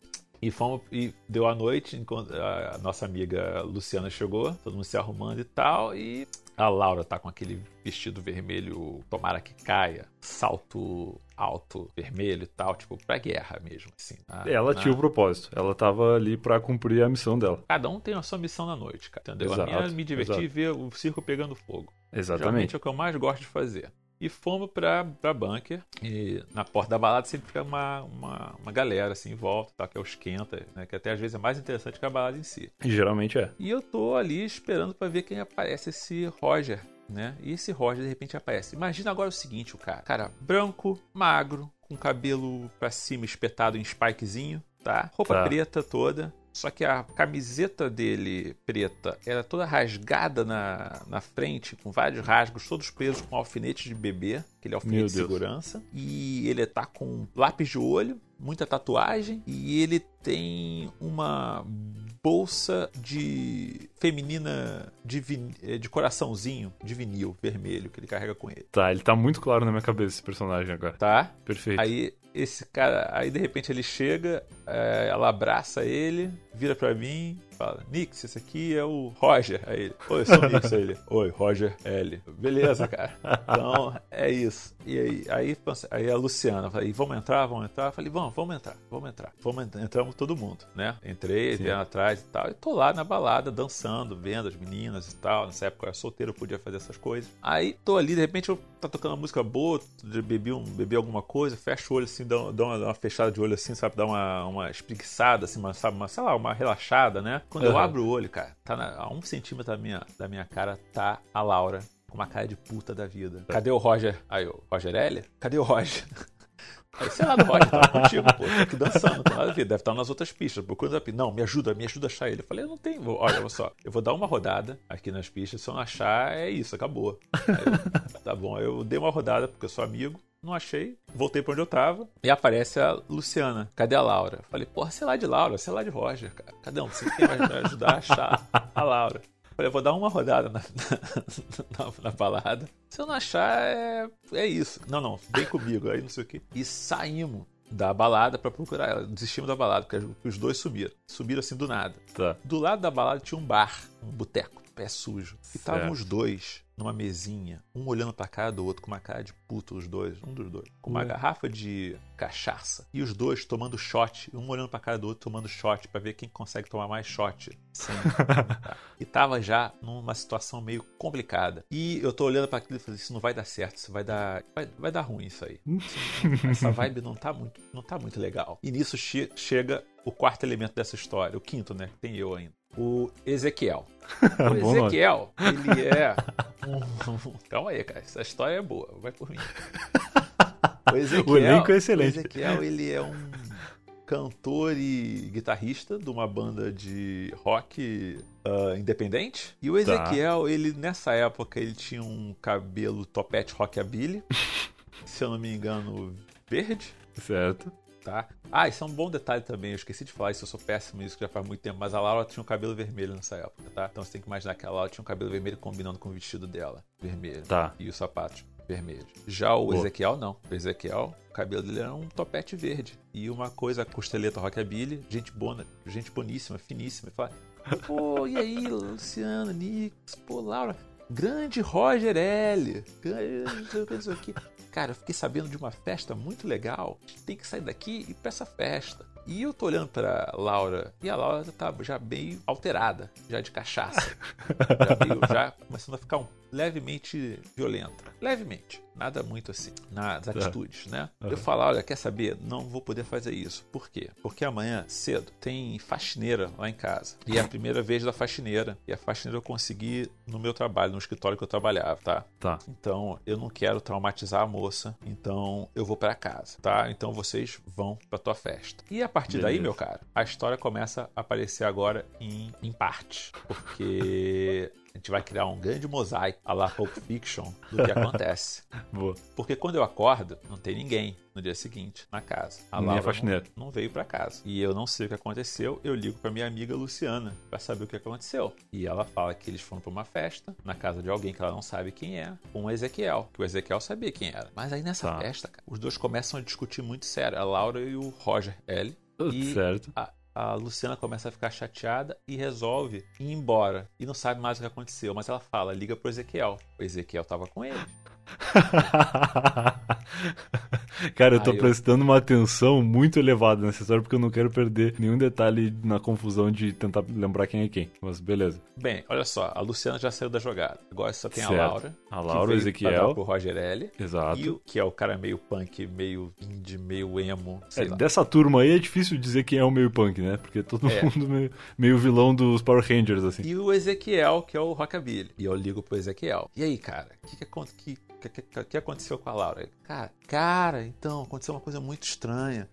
Speaker 2: E fomos e deu a noite, enquanto a nossa amiga Luciana chegou, todo mundo se arrumando e tal, e a Laura tá com aquele vestido vermelho, tomara que caia, salto alto vermelho e tal, tipo, pra guerra mesmo, assim. na-
Speaker 1: Ela
Speaker 2: na-
Speaker 1: tinha o propósito. Ela tava ali pra cumprir a missão dela.
Speaker 2: Cada um tem a sua missão na noite, cara, entendeu?
Speaker 1: Exato,
Speaker 2: a minha é me divertir e ver o circo pegando fogo. Geralmente
Speaker 1: Exatamente.
Speaker 2: é o que eu mais gosto de fazer. E fomos pra, pra bunker. E na porta da balada sempre fica uma, uma, uma galera assim em volta, tá? que é o esquenta, né? Que até às vezes é mais interessante que a balada em si.
Speaker 1: Geralmente é.
Speaker 2: E eu tô ali esperando pra ver quem aparece esse Roger, né? E esse Roger de repente aparece. Imagina agora o seguinte, o cara. Cara branco, magro, com cabelo pra cima espetado em spikezinho, tá? Roupa
Speaker 1: Tá.
Speaker 2: preta toda. Só que a camiseta dele preta era toda rasgada na, na frente, com vários rasgos, todos presos com alfinetes de bebê, aquele alfinete
Speaker 1: Meu
Speaker 2: de
Speaker 1: Deus.
Speaker 2: segurança. E ele tá com lápis de olho, muita tatuagem, e ele tem uma bolsa de feminina de, vin- eh, de coraçãozinho, de vinil vermelho, que ele carrega com ele.
Speaker 1: Tá, ele tá muito claro na minha cabeça esse personagem agora.
Speaker 2: Tá?
Speaker 1: Perfeito.
Speaker 2: Aí esse cara, aí de repente ele chega, é, ela abraça ele, vira pra mim, fala: Nix, esse aqui é o Roger. Aí ele: Oi, sou o Nix. Aí ele: Oi, Roger L. Beleza, cara. Então é isso. E aí, aí, aí a Luciana, falei: Vamos entrar, vamos entrar. Eu falei: Vamos, vamos entrar, vamos entrar. Vamos. Entramos todo mundo, né? Entrei,
Speaker 1: Sim.
Speaker 2: vieram atrás e tal. E tô lá na balada, dançando, vendo as meninas e tal. Nessa época eu era solteiro, eu podia fazer essas coisas. Aí tô ali, de repente eu tá tocando uma música boa, bebi, um, bebi alguma coisa, fecho o olho assim, dá, dá uma, uma fechada de olho assim, sabe? Dá uma, uma espreguiçada, assim, uma, sabe? Uma, sei lá, uma relaxada, né? Quando eu
Speaker 1: Uhum.
Speaker 2: abro o olho, cara, tá na- a um centímetro da minha, da minha cara, tá a Laura. Com uma cara de puta da vida. Cadê o Roger? Aí eu, Roger L? Cadê o Roger? Aí, sei lá, do Roger, tava contigo, pô, tô aqui dançando, tem nada a ver, deve estar nas outras pistas, procura outra pista. Não, me ajuda, me ajuda a achar ele. Eu falei, eu não tenho, olha, olha só, eu vou dar uma rodada aqui nas pistas, se eu não achar, é isso, acabou. Aí eu, tá bom, eu dei uma rodada, porque eu sou amigo, não achei, voltei pra onde eu tava, e aparece a Luciana, cadê a Laura? Falei, porra, sei lá de Laura, sei lá de Roger, cara, cadê um? Você quem vai me ajudar a achar a Laura. Falei, eu vou dar uma rodada na, na, na balada. Se eu não achar, é, é isso. Não, não, vem comigo, aí não sei o quê. E saímos da balada pra procurar ela. Desistimos da balada, porque os dois sumiram. Sumiram assim do nada.
Speaker 1: Tá.
Speaker 2: Do lado da balada tinha um bar, um boteco, pé sujo. E estavam os dois numa mesinha, um olhando pra cara do outro, com uma cara de puto, os dois, um dos dois, com uma
Speaker 1: Ué.
Speaker 2: garrafa de cachaça. E os dois tomando shot, um olhando pra cara do outro, tomando shot, pra ver quem consegue tomar mais shot. Vomitar. e tava já numa situação meio complicada. E eu tô olhando pra aquilo e falei, isso não vai dar certo, isso vai dar. Vai, vai dar ruim isso aí. Essa vibe não tá muito, não tá muito legal. E nisso che- chega o quarto elemento dessa história, o quinto, né? que Tem eu ainda. O Ezequiel. O. Ezequiel, ele é. Calma aí, cara. Essa história é boa. Vai por mim. O, Ezequiel,
Speaker 1: O elenco é excelente.
Speaker 2: O Ezequiel, ele é um cantor e guitarrista de uma banda de rock ah, independente. E o
Speaker 1: Tá.
Speaker 2: Ezequiel, ele nessa época, ele tinha um cabelo topete rockabilly. se eu não me engano, verde.
Speaker 1: Certo.
Speaker 2: Tá? Ah, isso é um bom detalhe também. Eu esqueci de falar isso, eu sou péssimo nisso, que já faz muito tempo. Mas a Laura tinha um cabelo vermelho nessa época, tá? Então você tem que imaginar que a Laura tinha um cabelo vermelho combinando com o vestido dela, vermelho.
Speaker 1: Tá.
Speaker 2: E os sapatos vermelhos. Já o
Speaker 1: Boa.
Speaker 2: Ezequiel, não. O Ezequiel, o cabelo dele era um topete verde. E uma coisa, costeleta rockabilly, gente bona, gente boníssima, finíssima. E fala, pô, e aí, Luciano, Nix, pô, Laura, grande Roger L. grande não sei o que, Cara, eu fiquei sabendo de uma festa muito legal. Tem que sair daqui e ir pra essa festa. E eu tô olhando pra Laura, e a Laura tá já meio alterada, já de cachaça. Já, meio, já começando a ficar um, levemente violenta. Levemente. Nada muito assim, nas atitudes, né? Eu falo, olha, quer saber? Não vou poder fazer isso. Por quê? Porque amanhã, cedo, tem faxineira lá em casa. E é a primeira vez da faxineira. E a faxineira eu consegui no meu trabalho, no escritório que eu trabalhava, tá?
Speaker 1: Tá.
Speaker 2: Então, eu não quero traumatizar a moça, então eu vou pra casa, tá? Então vocês vão pra tua festa. E a partir daí,
Speaker 1: Beleza.
Speaker 2: meu cara, a história começa a aparecer agora em, em parte, porque a gente vai criar um grande mosaico a la Pulp Fiction do que acontece.
Speaker 1: Boa.
Speaker 2: Porque quando eu acordo, não tem ninguém no dia seguinte na casa. A
Speaker 1: a
Speaker 2: Laura
Speaker 1: faxineira.
Speaker 2: Não, não veio pra casa. E eu não sei o que aconteceu. Eu ligo pra minha amiga Luciana pra saber o que aconteceu. E ela fala que eles foram pra uma festa na casa de alguém que ela não sabe quem é, com o Ezequiel, que o Ezequiel sabia quem era. Mas aí nessa
Speaker 1: Tá.
Speaker 2: festa, cara, os dois começam a discutir muito sério, a Laura e o Roger L. E
Speaker 1: Certo.
Speaker 2: a, a Luciana começa a ficar chateada e resolve ir embora. E não sabe mais o que aconteceu. Mas ela fala, liga pro Ezequiel. O Ezequiel tava com ele.
Speaker 1: Cara, eu tô
Speaker 2: eu-
Speaker 1: prestando uma atenção muito elevada nessa história porque eu não quero perder nenhum detalhe na confusão de tentar lembrar quem é quem. Mas beleza.
Speaker 2: Bem, olha só, a Luciana já saiu da jogada. Agora só tem
Speaker 1: Certo.
Speaker 2: a Laura.
Speaker 1: A Laura, o Ezequiel.
Speaker 2: pra dar Pro Roger L.
Speaker 1: Exato.
Speaker 2: E o que é o cara meio punk, meio indie, meio emo,
Speaker 1: É, dessa turma aí é difícil dizer quem é o meio punk, né? Porque todo
Speaker 2: É.
Speaker 1: mundo meio, meio vilão dos Power Rangers, assim.
Speaker 2: E o Ezequiel, que é o Rockabilly. E eu ligo pro Ezequiel. E aí, cara, o que, que, acon- que, que, que, que aconteceu com a Laura? Cara, cara, então, aconteceu uma coisa muito estranha.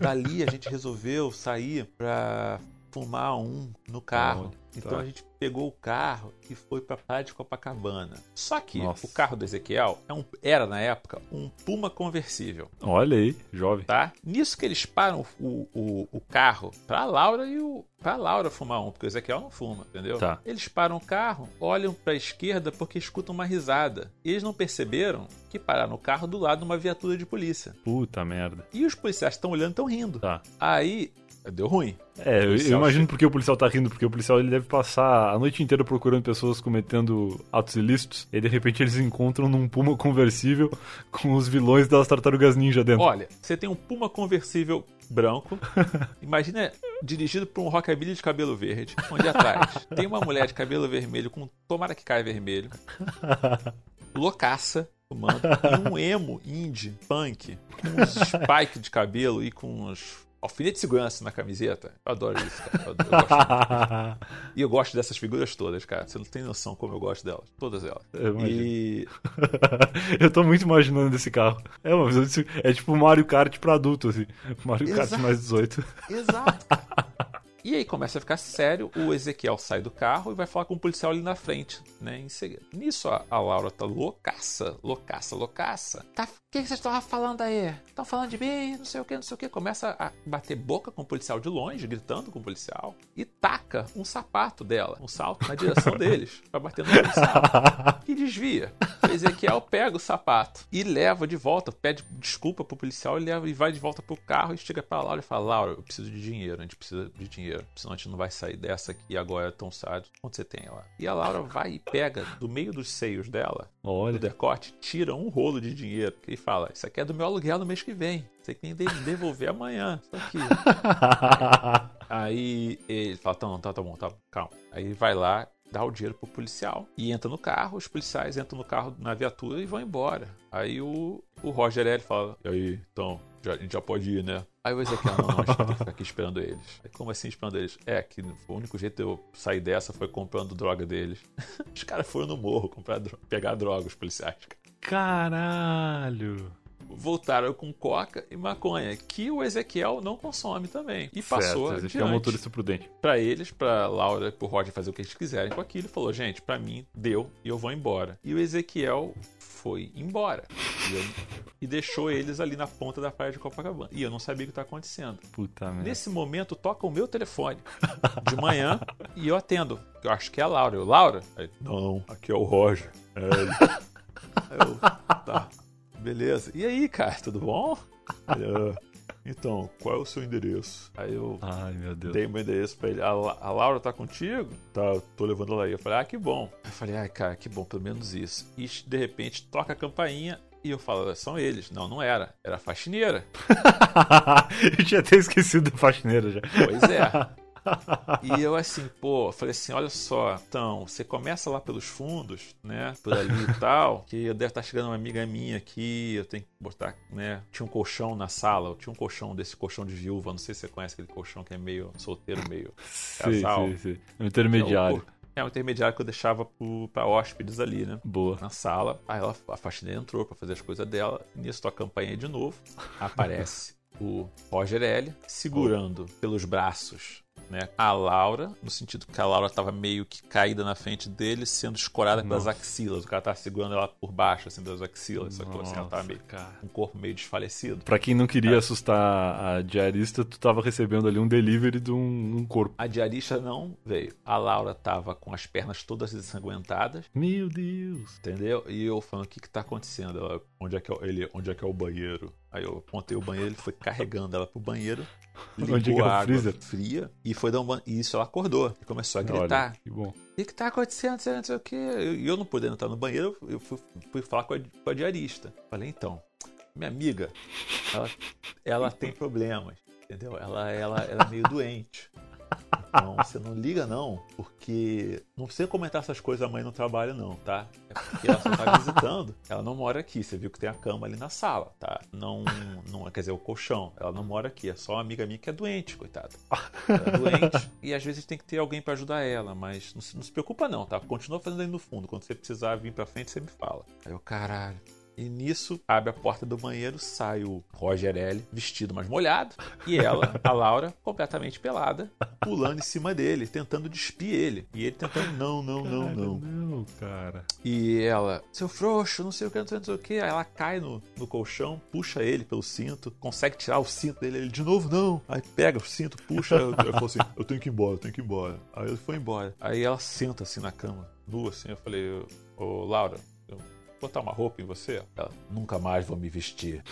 Speaker 2: Dali a gente resolveu sair pra fumar um no carro. Então
Speaker 1: Tá.
Speaker 2: a gente pegou o carro e foi pra praia de Copacabana. Só que
Speaker 1: Nossa.
Speaker 2: o carro do Ezequiel é um- era, na época, um Puma conversível.
Speaker 1: Olha aí, jovem.
Speaker 2: tá? Nisso que eles param o, o, o carro pra Laura e o. Pra Laura fumar um, porque o Ezequiel não fuma, entendeu?
Speaker 1: Tá.
Speaker 2: Eles param o carro, olham pra esquerda porque escutam uma risada. E eles não perceberam que pararam o carro do lado de uma viatura de polícia.
Speaker 1: Puta merda.
Speaker 2: E os policiais estão olhando, estão rindo.
Speaker 1: Tá.
Speaker 2: Aí. Deu ruim.
Speaker 1: É, eu, eu imagino porque o policial tá rindo, porque o policial ele deve passar a noite inteira procurando pessoas cometendo atos ilícitos, e de repente eles encontram num Puma conversível com os vilões das tartarugas ninja dentro.
Speaker 2: Olha, você tem um Puma conversível branco. Imagina dirigido por um rockabilly de cabelo verde, onde atrás tem uma mulher de cabelo vermelho com tomara que caia vermelho, loucaça, fumando, e um emo indie punk com uns spike de cabelo e com uns alfinete de segurança na camiseta. Eu adoro isso, cara. Eu, eu gosto. E eu gosto dessas figuras todas, cara. Você não tem noção como eu gosto delas. Todas elas.
Speaker 1: Eu.
Speaker 2: E
Speaker 1: eu tô muito imaginando esse carro. É, uma é tipo Mario Kart pra adulto, assim. Mario Kart
Speaker 2: Exato.
Speaker 1: mais 18.
Speaker 2: Exato. E aí começa a ficar sério, o Ezequiel sai do carro e vai falar com o policial ali na frente, né, em seguida. Nisso a, a Laura tá loucaça, loucaça, loucaça. Tá, o que, que vocês estavam falando aí? Estão falando de mim, não sei o que, não sei o que. Começa a bater boca com o policial de longe, gritando com o policial, e taca um sapato dela, um salto na direção deles, pra bater no policial. E desvia. O Ezequiel pega o sapato e leva de volta, pede desculpa pro policial e leva e vai de volta pro carro e chega pra Laura e fala: Laura, eu preciso de dinheiro, a gente precisa de dinheiro, senão a gente não vai sair dessa aqui agora tão sábio. Quanto você tem lá? E a Laura vai e pega do meio dos seios dela, do
Speaker 1: Olha.
Speaker 2: decote, tira um rolo de dinheiro e fala: Isso aqui é do meu aluguel no mês que vem. Você tem que devolver amanhã. Isso aqui. Aí ele fala: tá, não, tá, tá bom, tá, calma. Aí ele vai lá, dá o dinheiro pro policial e entra no carro. Os policiais entram no carro, na viatura e vão embora. Aí o, o Roger L fala: E aí, então, já, a gente já pode ir, né? Aí o Ezequiel: Não, não, a gente tem que ficar aqui esperando eles. Aí, como assim esperando eles? É, que o único jeito de eu sair dessa foi comprando droga deles. Os caras foram no morro comprar, pegar droga, os policiais.
Speaker 1: Caralho.
Speaker 2: Voltaram com coca e maconha, que o Ezequiel não consome também. E passou
Speaker 1: certo, esse é um motorista prudente.
Speaker 2: pra eles, pra Laura e pro Roger fazer o que eles quiserem com aquilo. Ele falou, gente, pra mim deu e eu vou embora. E o Ezequiel foi embora. E eu- e deixou eles ali na ponta da praia de Copacabana. E eu não sabia o que estava acontecendo.
Speaker 1: Puta merda.
Speaker 2: Nesse momento, toca o meu telefone de manhã e eu atendo. Eu acho que é a Laura. Eu, Laura? Aí, não, aqui é o Roger. É ele. Eu, tá, beleza. E aí, cara, tudo bom? "Ah, então, qual é o seu endereço? Aí eu
Speaker 1: Ai, meu Deus.
Speaker 2: dei meu endereço pra ele. A, a Laura tá contigo? Tá, eu tô levando ela aí. Eu falei, ah, que bom. Eu falei, ai, cara, que bom, pelo menos isso. E de repente toca a campainha e eu falo, são eles. Não, não era. Era a faxineira.
Speaker 1: eu tinha até esquecido da faxineira já.
Speaker 2: Pois é. E eu assim, pô, falei assim, olha só, então, você começa lá pelos fundos, né, por ali e tal, que eu deve estar chegando uma amiga minha aqui, eu tenho que botar, né, tinha um colchão na sala, tinha um colchão desse colchão de viúva, não sei se você conhece aquele colchão que é meio solteiro, meio
Speaker 1: Sim,
Speaker 2: casal.
Speaker 1: sim, sim. Um intermediário.
Speaker 2: É um intermediário que eu deixava pro, pra hóspedes ali, né?
Speaker 1: Boa.
Speaker 2: Na sala. Aí ela, a faxineira entrou pra fazer as coisas dela. Nisso toca a campainha de novo. Aparece o Roger L. segurando pelos braços né, a Laura, no sentido que a Laura tava meio que caída na frente dele, sendo escorada pelas
Speaker 1: Nossa.
Speaker 2: axilas. O cara tava segurando ela por baixo, assim, das axilas. Sacou? Assim, ela tava meio
Speaker 1: cara.
Speaker 2: com o corpo meio desfalecido.
Speaker 1: Pra quem não queria assustar a diarista, tu tava recebendo ali um delivery de um, um corpo.
Speaker 2: A diarista não veio. A Laura tava com as pernas todas ensanguentadas.
Speaker 1: Meu Deus.
Speaker 2: Entendeu? E eu falando, o que que tá acontecendo? Ela, onde é que é, o- ele, onde é que é o banheiro? Aí eu apontei o banheiro, ele foi carregando ela pro banheiro, ligou
Speaker 1: é que é
Speaker 2: a água fria e foi dar um banho. E isso ela acordou e começou a gritar.
Speaker 1: Olha, que bom.
Speaker 2: O que que tá acontecendo? Não sei- não sei o quê. E eu não podendo entrar no banheiro, eu fui, fui falar com a, com a diarista. Falei, então, minha amiga, ela, ela tem problemas, entendeu? Ela, ela, ela é meio doente. Então, você não liga não, porque não precisa comentar essas coisas a mãe no trabalho não, tá? É porque ela só tá visitando. Ela não mora aqui, você viu que tem a cama ali na sala, tá? Não, não quer dizer, o colchão. Ela não mora aqui, é só uma amiga minha que é doente, coitada. Ela é doente e às vezes tem que ter alguém pra ajudar ela, mas não se, não se preocupa não, tá? Continua fazendo aí no fundo. Quando você precisar vir pra frente, você me fala. Aí eu, caralho. E nisso, abre a porta do banheiro, sai o Roger L, vestido mais molhado, e ela, a Laura, completamente pelada, pulando em cima dele, tentando despir ele. E ele tentando, não, não, não,
Speaker 1: Cara,
Speaker 2: não.
Speaker 1: Não, cara.
Speaker 2: E ela, seu frouxo, não sei o que, não sei, não sei o que. Aí ela cai no, no colchão, puxa ele pelo cinto, consegue tirar o cinto dele. Ele, de novo, não. Aí pega o cinto, puxa. Eu, eu falo assim, eu tenho que ir embora, eu tenho que ir embora. Aí ele foi embora. Aí ela senta assim na cama, nua assim. Eu falei, ô Laura, botar uma roupa em você? Ela, nunca mais vou me vestir.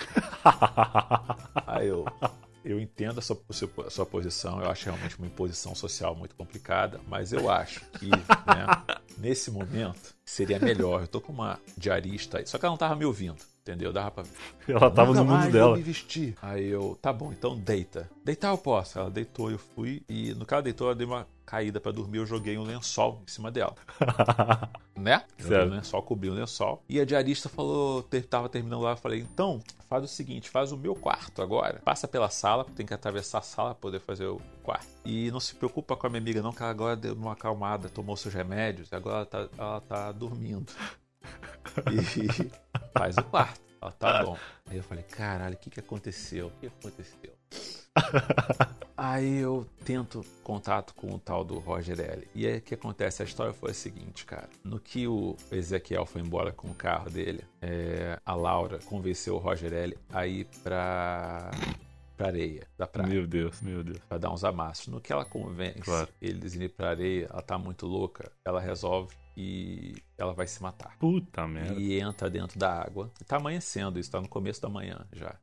Speaker 2: Aí eu. Eu entendo a sua, a sua posição, eu acho realmente uma imposição social muito complicada, mas eu acho que, né, nesse momento, seria melhor. Eu tô com uma diarista aí, só que ela não tava me ouvindo, entendeu? Dava pra
Speaker 1: Ela tava
Speaker 2: Nunca
Speaker 1: no mundo
Speaker 2: mais
Speaker 1: dela.
Speaker 2: Vou me vestir. Aí eu, tá bom, então deita. Deitar eu posso. Ela deitou, eu fui. E no ela deitou, ela deu uma caída pra dormir. Eu joguei um lençol em cima dela. Né? Um lençol, cobri um lençol. E a diarista falou, tava terminando lá. Eu falei, então, faz o seguinte, faz o meu quarto agora. Passa pela sala, porque tem que atravessar a sala pra poder fazer o quarto. E não se preocupa com a minha amiga, não, que ela agora deu uma acalmada, tomou seus remédios. E agora ela tá, ela tá dormindo. E faz o quarto. Ela, tá bom. Aí eu falei, caralho, o que que aconteceu? O que aconteceu? Aí eu tento contato com o tal do Roger L. E aí o que acontece? A história foi a seguinte, cara. No que o Ezequiel foi embora com o carro dele, é, a Laura convenceu o Roger L a ir pra, pra areia da praia.
Speaker 1: Meu Deus, meu Deus.
Speaker 2: Pra dar uns amassos. No que ela convence
Speaker 1: Claro.
Speaker 2: eles a ir pra areia, ela tá muito louca, ela resolve e ela vai se matar.
Speaker 1: Puta merda.
Speaker 2: E entra dentro da água. E tá amanhecendo, isso tá no começo da manhã já.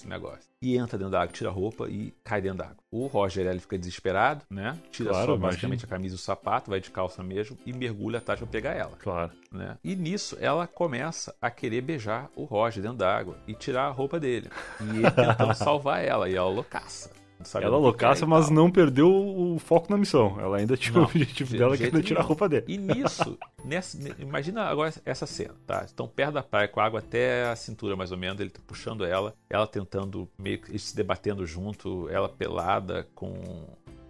Speaker 2: Esse negócio. E entra dentro da água, tira a roupa e cai dentro da água. O Roger ele fica desesperado, né? Tira
Speaker 1: Claro,
Speaker 2: só basicamente a camisa e o sapato, vai de calça mesmo e mergulha atrás pra pegar ela.
Speaker 1: Claro.
Speaker 2: Né? E nisso ela começa a querer beijar o Roger dentro da água e tirar a roupa dele. E ele tentando salvar ela, e ela loucaça. Sabe
Speaker 1: Ela loucaça, mas
Speaker 2: tal.
Speaker 1: não perdeu o foco na missão. Ela ainda tinha
Speaker 2: Não,
Speaker 1: o objetivo
Speaker 2: de
Speaker 1: dela, que era tirar a roupa dele.
Speaker 2: E nisso, nessa, ne- imagina agora essa cena, tá? Estão perto da praia com a água até a cintura, mais ou menos. Ele tá puxando ela, ela tentando meio que se debatendo junto, ela pelada com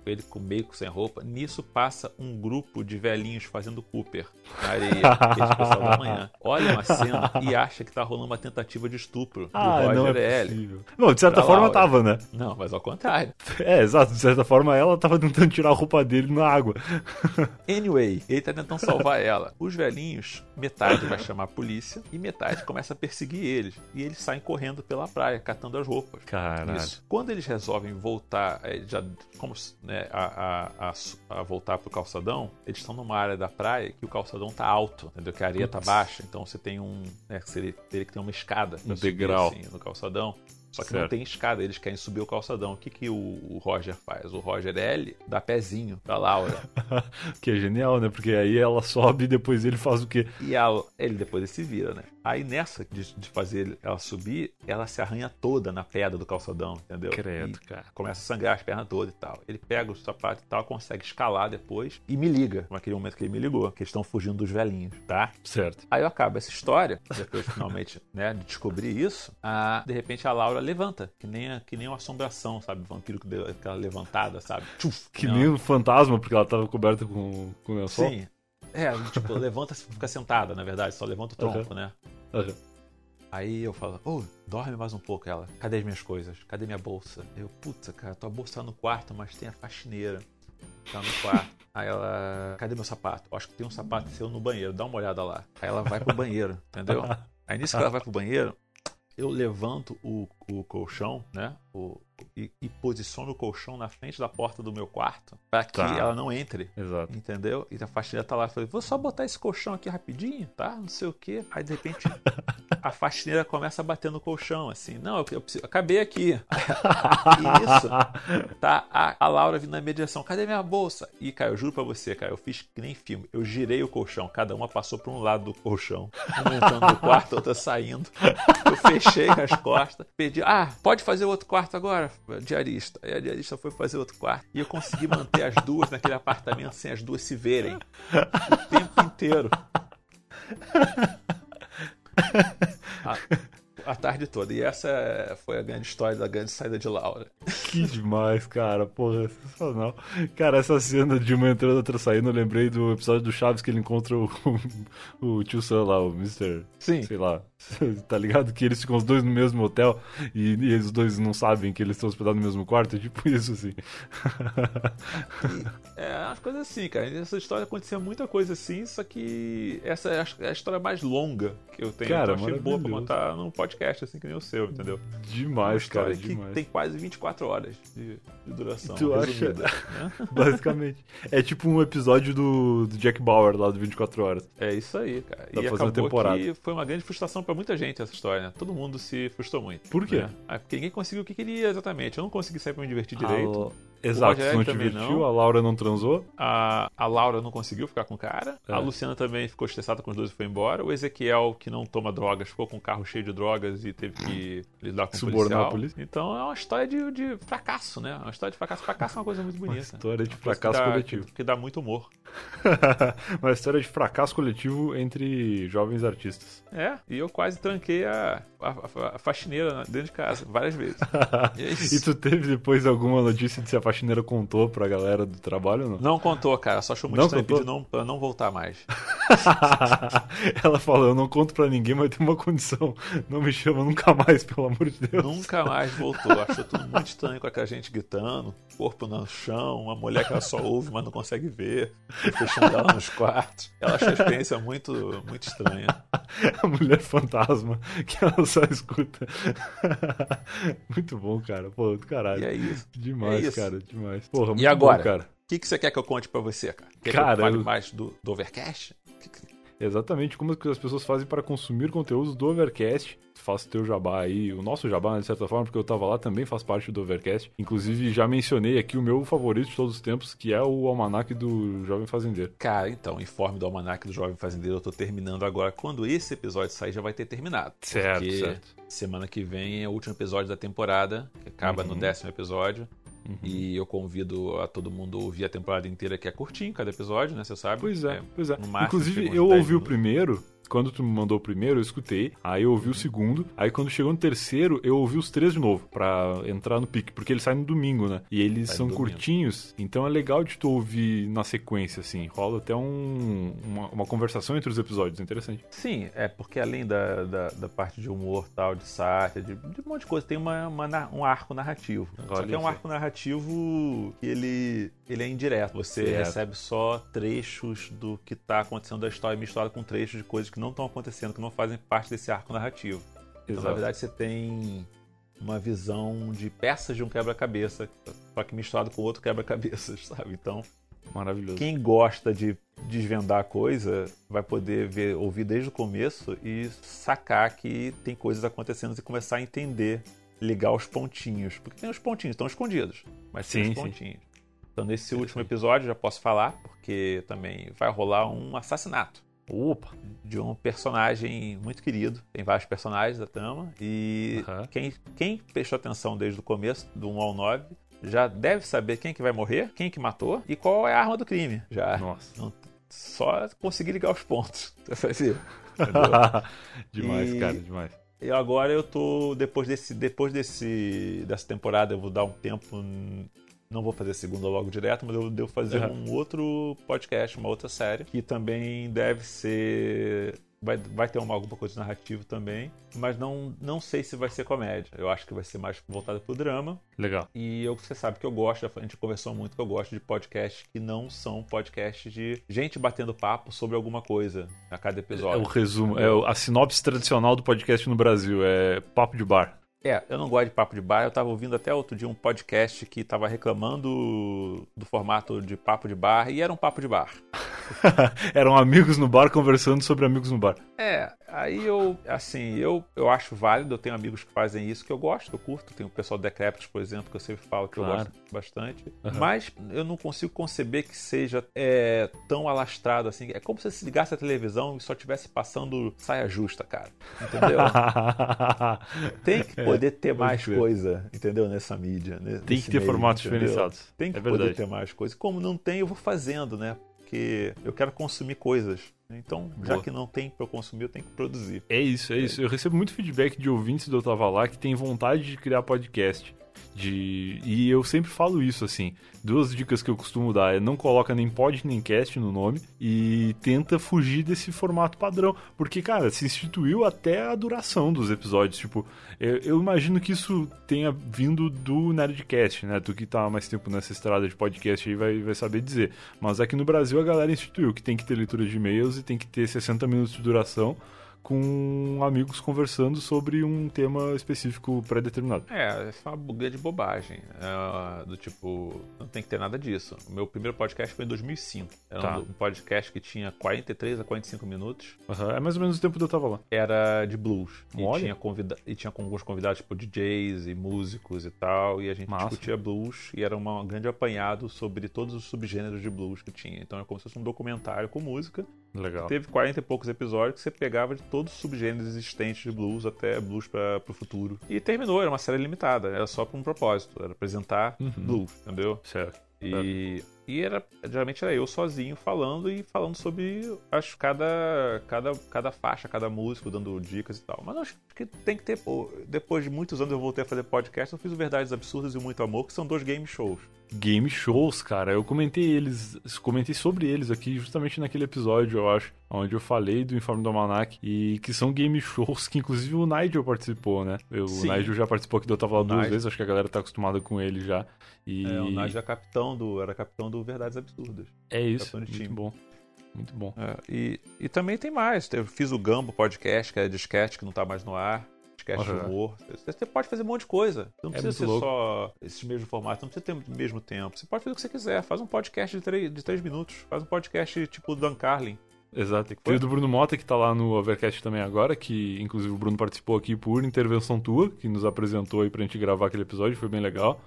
Speaker 2: ele com meio sem roupa. Nisso passa um grupo de velhinhos fazendo Cooper na areia, aquele pessoal da manhã. Olha uma cena e acha que tá rolando uma tentativa de estupro do
Speaker 1: Ah,
Speaker 2: Roger
Speaker 1: não é
Speaker 2: L.
Speaker 1: possível. Não, de certa
Speaker 2: Pra
Speaker 1: forma
Speaker 2: Laura.
Speaker 1: tava, né?
Speaker 2: Não, mas ao contrário.
Speaker 1: É, exato. De certa forma ela tava tentando tirar a roupa dele na água.
Speaker 2: Anyway, ele tá tentando salvar ela. Os velhinhos, metade vai chamar a polícia e metade começa a perseguir eles. E eles saem correndo pela praia, catando as roupas.
Speaker 1: Caralho.
Speaker 2: Isso. Quando eles resolvem voltar, é, já como né, a, a, a, voltar pro calçadão, eles estão numa área da praia que o calçadão tá alto, entendeu? Que a areia tá baixa, então você tem um, né, você teria que ter uma escada
Speaker 1: Um degrau.
Speaker 2: assim, no calçadão. Só que não
Speaker 1: Certo.
Speaker 2: tem escada, eles querem subir o calçadão. O que, que o, o Roger faz? O Roger L dá pezinho pra Laura.
Speaker 1: que é genial, né? Porque aí ela sobe e depois ele faz o quê?
Speaker 2: E a- ele depois ele se vira, né? Aí nessa de, de fazer ela subir, ela se arranha toda na pedra do calçadão, entendeu?
Speaker 1: Credo,
Speaker 2: E
Speaker 1: cara.
Speaker 2: começa a sangrar as pernas todas e tal. Ele pega os sapatos e tal, consegue escalar depois e me liga. Naquele momento que ele me ligou, que eles estão fugindo dos velhinhos, tá?
Speaker 1: Certo.
Speaker 2: Aí eu acabo essa história, depois finalmente, né, de descobrir isso, a, de repente a Laura levanta, que nem, a- que nem uma assombração, sabe? O vampiro que deu aquela levantada, sabe? Tchuf,
Speaker 1: Que
Speaker 2: Não.
Speaker 1: nem um fantasma, porque ela tava coberta com, com lençol.
Speaker 2: Sim. É, tipo, levanta e fica sentada, na verdade, só levanta o tronco, né?
Speaker 1: Aham.
Speaker 2: Aí eu falo, ô, dorme mais um pouco ela. Cadê as minhas coisas? Cadê minha bolsa? Eu, puta, cara, tua bolsa tá no quarto, mas tem a faxineira. Tá no quarto. Aí ela, cadê meu sapato? Acho que tem um sapato seu no banheiro, dá uma olhada lá. Aí ela vai pro banheiro, entendeu? Aí nisso que ela vai pro banheiro, eu levanto o, o colchão, né? O, e, e posiciono o colchão na frente da porta do meu quarto pra que
Speaker 1: Tá.
Speaker 2: ela não entre.
Speaker 1: Exato.
Speaker 2: Entendeu? E a faxineira tá lá. Eu falei, vou só botar esse colchão aqui rapidinho, tá? Não sei o quê. Aí de repente a faxineira começa a bater no colchão, assim. Não, eu, eu preciso- acabei aqui. E isso, tá? A, a Laura vindo na minha direção. Cadê minha bolsa? E, cara, eu juro pra você, cara, eu fiz que nem filme. Eu girei o colchão. Cada uma passou pra um lado do colchão. Uma entrando no quarto, outra saindo. Eu fechei as costas. Pedi, ah, pode fazer outro quarto agora, diarista. Aí a diarista foi fazer outro quarto. E eu consegui manter as duas naquele apartamento sem as duas se verem. O tempo inteiro. A, a tarde toda. E essa é- foi a grande história da grande saída de Laura.
Speaker 1: Que demais, cara. Porra, sensacional. Cara, essa cena de uma entrando e outra saindo, eu lembrei do episódio do Chaves que ele encontra o, o tio Sam lá, o Mr.
Speaker 2: Sim.
Speaker 1: Sei lá. Tá ligado? Que eles ficam os dois no mesmo hotel e, e eles dois não sabem que eles estão hospedados no mesmo quarto. É tipo isso, assim.
Speaker 2: É, as coisas assim, cara. Nessa história acontecia muita coisa assim, só que essa é a, é a história mais longa que eu tenho.
Speaker 1: Cara,
Speaker 2: então eu achei boa pra contar num podcast assim que nem o seu, entendeu?
Speaker 1: Demais, cara, demais.
Speaker 2: tem quase 24 horas de, de duração.
Speaker 1: Tu acha?
Speaker 2: resumida, né?
Speaker 1: Basicamente. É tipo um episódio do, do Jack Bauer lá do 24 Horas.
Speaker 2: É isso aí, cara.
Speaker 1: Dá
Speaker 2: e
Speaker 1: fazer uma temporada.
Speaker 2: foi uma grande frustração pra muita gente essa história, né? Todo mundo se frustrou muito.
Speaker 1: Por quê?
Speaker 2: né? Ah, porque ninguém conseguiu o que queria exatamente. Eu não consegui sair pra me divertir direito.
Speaker 1: Exato,
Speaker 2: Rogério
Speaker 1: você não te divertiu,
Speaker 2: não.
Speaker 1: a Laura não transou.
Speaker 2: A, a Laura não conseguiu ficar com o cara.
Speaker 1: É.
Speaker 2: A Luciana também ficou estressada com os dois e foi embora. O Ezequiel, que não toma drogas, ficou com um carro cheio de drogas e teve que lidar com o
Speaker 1: Subornar
Speaker 2: policial.
Speaker 1: a polícia.
Speaker 2: Então é uma história de, de fracasso, né? Uma história de fracasso. Fracasso é uma coisa muito bonita.
Speaker 1: Uma história de
Speaker 2: Uma
Speaker 1: fracasso
Speaker 2: que dá,
Speaker 1: coletivo.
Speaker 2: Que, que dá muito humor.
Speaker 1: Uma história de fracasso coletivo entre jovens artistas.
Speaker 2: É, e eu quase tranquei a, a, a- a faxineira dentro de casa várias vezes. E é isso.
Speaker 1: e tu teve depois alguma notícia de se a faxineira contou pra galera do trabalho não?
Speaker 2: Não contou, cara. Só achou muito
Speaker 1: Não
Speaker 2: estranho
Speaker 1: contou?
Speaker 2: pediu não, pra não voltar mais.
Speaker 1: Ela falou, eu não conto pra ninguém, mas tem uma condição. Não me chama nunca mais, pelo amor de Deus.
Speaker 2: Nunca mais voltou. Achou tudo muito estranho com aquela gente gritando, corpo no chão, uma mulher que ela só ouve, mas não consegue ver, fechando ela nos quartos. Ela achou a experiência muito, muito estranha.
Speaker 1: A mulher fantasma, que ela só escuta. Muito bom, cara. Pô, do caralho.
Speaker 2: E é isso.
Speaker 1: Demais,
Speaker 2: É isso.
Speaker 1: cara, demais. Porra, muito
Speaker 2: E agora?
Speaker 1: bom, cara.
Speaker 2: O que, que você quer que eu conte pra você, cara? Quer
Speaker 1: Cara,
Speaker 2: que eu fale
Speaker 1: eu-
Speaker 2: mais do, do Overcast?
Speaker 1: Exatamente como as pessoas fazem para consumir conteúdos do Overcast. Faço teu jabá aí, o nosso jabá, né, de certa forma, porque eu tava lá também faz parte do Overcast. Inclusive, já mencionei aqui o meu favorito de todos os tempos, que é o Almanac do Jovem Fazendeiro.
Speaker 2: Cara, então, o informe do Almanac do Jovem Fazendeiro eu tô terminando agora. Quando esse episódio sair, já vai ter terminado.
Speaker 1: Certo,
Speaker 2: porque
Speaker 1: certo.
Speaker 2: semana que vem é o último episódio da temporada, que acaba no
Speaker 1: Uhum.
Speaker 2: décimo episódio. E eu convido a todo mundo a ouvir a temporada inteira, que é curtinho cada episódio, né? Você sabe?
Speaker 1: Pois é, pois é.
Speaker 2: no máximo
Speaker 1: Inclusive, eu
Speaker 2: 10
Speaker 1: ouvi o
Speaker 2: minutos.
Speaker 1: primeiro, quando tu me mandou o primeiro, eu escutei, aí eu ouvi o segundo, aí quando chegou no terceiro, eu ouvi os três de novo, pra entrar no pique, porque eles saem no domingo, né? E eles
Speaker 2: Sai
Speaker 1: são curtinhos, então é legal de tu ouvir na sequência, assim. Rola até um, uma, uma conversação entre os episódios, interessante.
Speaker 2: Sim, é porque além da, da, da parte de humor, tal, de sátira, de, de um monte de coisa, tem uma, uma um arco narrativo. Só
Speaker 1: Olha
Speaker 2: que é um arco narrativo que ele, ele é indireto. Você
Speaker 1: Certo.
Speaker 2: recebe só trechos do que está acontecendo da história misturado com trechos de coisas que não estão acontecendo, que não fazem parte desse arco narrativo. Então, na verdade, você tem uma visão de peças de um quebra-cabeça, só que misturado com outro quebra-cabeças, sabe? Então,
Speaker 1: Maravilhoso.
Speaker 2: quem gosta de desvendar a coisa vai poder ver, ouvir desde o começo e sacar que tem coisas acontecendo e começar a entender, ligar os pontinhos. Porque tem os pontinhos, estão escondidos, mas tem
Speaker 1: Sim,
Speaker 2: os
Speaker 1: sim.
Speaker 2: pontinhos. Então, nesse último episódio, já posso falar, porque também vai rolar um assassinato
Speaker 1: Opa!
Speaker 2: de um personagem muito querido. Tem vários personagens da trama. E
Speaker 1: Aham.
Speaker 2: quem, quem prestou atenção desde o começo, do 1 ao 9, já deve saber quem que vai morrer, quem que matou e qual é a arma do crime. Já.
Speaker 1: Nossa.
Speaker 2: Não- só conseguir ligar os pontos.
Speaker 1: Demais,
Speaker 2: E-
Speaker 1: cara, demais.
Speaker 2: E agora eu tô. Depois desse. Depois desse. dessa temporada, eu vou dar um tempo. Não vou fazer a segunda logo direto, mas eu devo fazer
Speaker 1: Aham.
Speaker 2: um outro podcast, uma outra série, que também deve ser. Vai, vai ter uma, alguma coisa de narrativo também, mas não, não sei se vai ser comédia. Eu acho que vai ser mais voltado pro drama.
Speaker 1: Legal.
Speaker 2: E eu, você sabe que eu gosto, a gente conversou muito que eu gosto de podcasts que não são podcasts de gente batendo papo sobre alguma coisa a cada
Speaker 1: É
Speaker 2: episódio.
Speaker 1: o resumo, é a sinopse tradicional do podcast no Brasil, é papo de bar.
Speaker 2: É, eu não gosto de papo de bar. Eu tava ouvindo até outro dia um podcast que tava reclamando do formato de papo de bar e era um papo de bar.
Speaker 1: Eram amigos no bar conversando sobre amigos no bar.
Speaker 2: É, aí eu, assim, eu, eu acho válido. Eu tenho amigos que fazem isso que eu gosto, eu curto. Tem o pessoal do Decréptos, por exemplo, que eu sempre falo que eu
Speaker 1: Claro.
Speaker 2: gosto bastante.
Speaker 1: Aham.
Speaker 2: Mas eu não consigo conceber que seja é, tão alastrado assim. É como se você ligasse a televisão e só tivesse passando saia justa, cara. Entendeu? Tem que poder ter
Speaker 1: É, pode
Speaker 2: mais
Speaker 1: crer.
Speaker 2: coisa, entendeu? Nessa mídia.
Speaker 1: Tem que ter
Speaker 2: meio,
Speaker 1: formatos
Speaker 2: entendeu?
Speaker 1: diferenciados.
Speaker 2: Tem que
Speaker 1: É
Speaker 2: poder ter mais coisa. Como não tem, eu vou fazendo, né? Porque eu quero consumir coisas. Então, já
Speaker 1: Boa.
Speaker 2: que não tem eu consumir, eu tenho que produzir.
Speaker 1: É isso, é isso. Eu recebo muito feedback de ouvintes do Eu Tava Lá que tem vontade de criar podcast. De... E eu sempre falo isso, assim. Duas dicas que eu costumo dar é não coloca nem pod nem cast no nome e tenta fugir desse formato padrão. Porque, cara, se instituiu até a duração dos episódios. Tipo, eu, eu imagino que isso tenha vindo do Nerdcast, né? Tu que tá mais tempo nessa estrada de podcast aí vai, vai saber dizer. Mas aqui no Brasil a galera instituiu que tem que ter leitura de e-mails e tem que ter 60 minutos de duração com amigos conversando sobre um tema específico pré-determinado.
Speaker 2: É, isso é uma grande bobagem. É, do tipo, não tem que ter nada disso. O meu primeiro podcast foi em 2005. Era
Speaker 1: Tá.
Speaker 2: um, podcast que tinha 43 a 45 minutos.
Speaker 1: Aham, É mais ou menos o tempo que eu tava lá.
Speaker 2: Era de blues. E tinha, convida e tinha alguns convidados, tipo DJs e músicos e tal. E a gente
Speaker 1: Massa.
Speaker 2: discutia blues. E era uma- um grande apanhado sobre todos os subgêneros de blues que tinha. Então é como se fosse um documentário com música.
Speaker 1: Legal.
Speaker 2: Teve 40 e poucos episódios que você pegava de todos os subgêneros existentes de blues até blues para pro futuro. E terminou, era uma série limitada, era só pra um propósito, era apresentar
Speaker 1: Uhum.
Speaker 2: blues, entendeu?
Speaker 1: Certo.
Speaker 2: E, e era, geralmente era eu sozinho falando e falando sobre acho, cada, cada, cada faixa, cada músico, dando dicas e tal. Mas acho que tem que ter. Depois de muitos anos eu voltei a fazer podcast, eu fiz o Verdades Absurdas e o Muito Amor, que são dois game shows.
Speaker 1: Game shows, cara. Eu comentei eles, comentei sobre eles aqui justamente naquele episódio, eu acho, onde eu falei do Informe do Almanac e que são game shows que inclusive o Nigel participou, né? Eu- o. Nigel já participou aqui do Eu Tava Lá duas
Speaker 2: Nigel.
Speaker 1: vezes, acho que a galera tá acostumada com ele já. E
Speaker 2: É, o Nigel era capitão do, era capitão do Verdades Absurdas.
Speaker 1: é isso, muito
Speaker 2: time.
Speaker 1: bom. Muito bom.
Speaker 2: É, e, e também tem mais. Eu fiz o Gambo podcast, que é sketch, que não tá mais no ar. Sketch de humor. Você você pode fazer um monte de coisa. Não
Speaker 1: É
Speaker 2: precisa ser
Speaker 1: louco.
Speaker 2: só esses mesmos formatos, não precisa ter o mesmo tempo. Você pode fazer o que você quiser. Faz um podcast de três, de três minutos. Faz um podcast tipo Dan Carlin.
Speaker 1: Exato. Tem o do Bruno Mota, que tá lá no Overcast também agora, que inclusive o Bruno participou aqui por intervenção tua, que nos apresentou aí pra gente gravar aquele episódio, foi bem legal.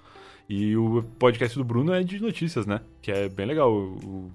Speaker 1: E o podcast do Bruno é de notícias, né? Que é bem legal. O, o-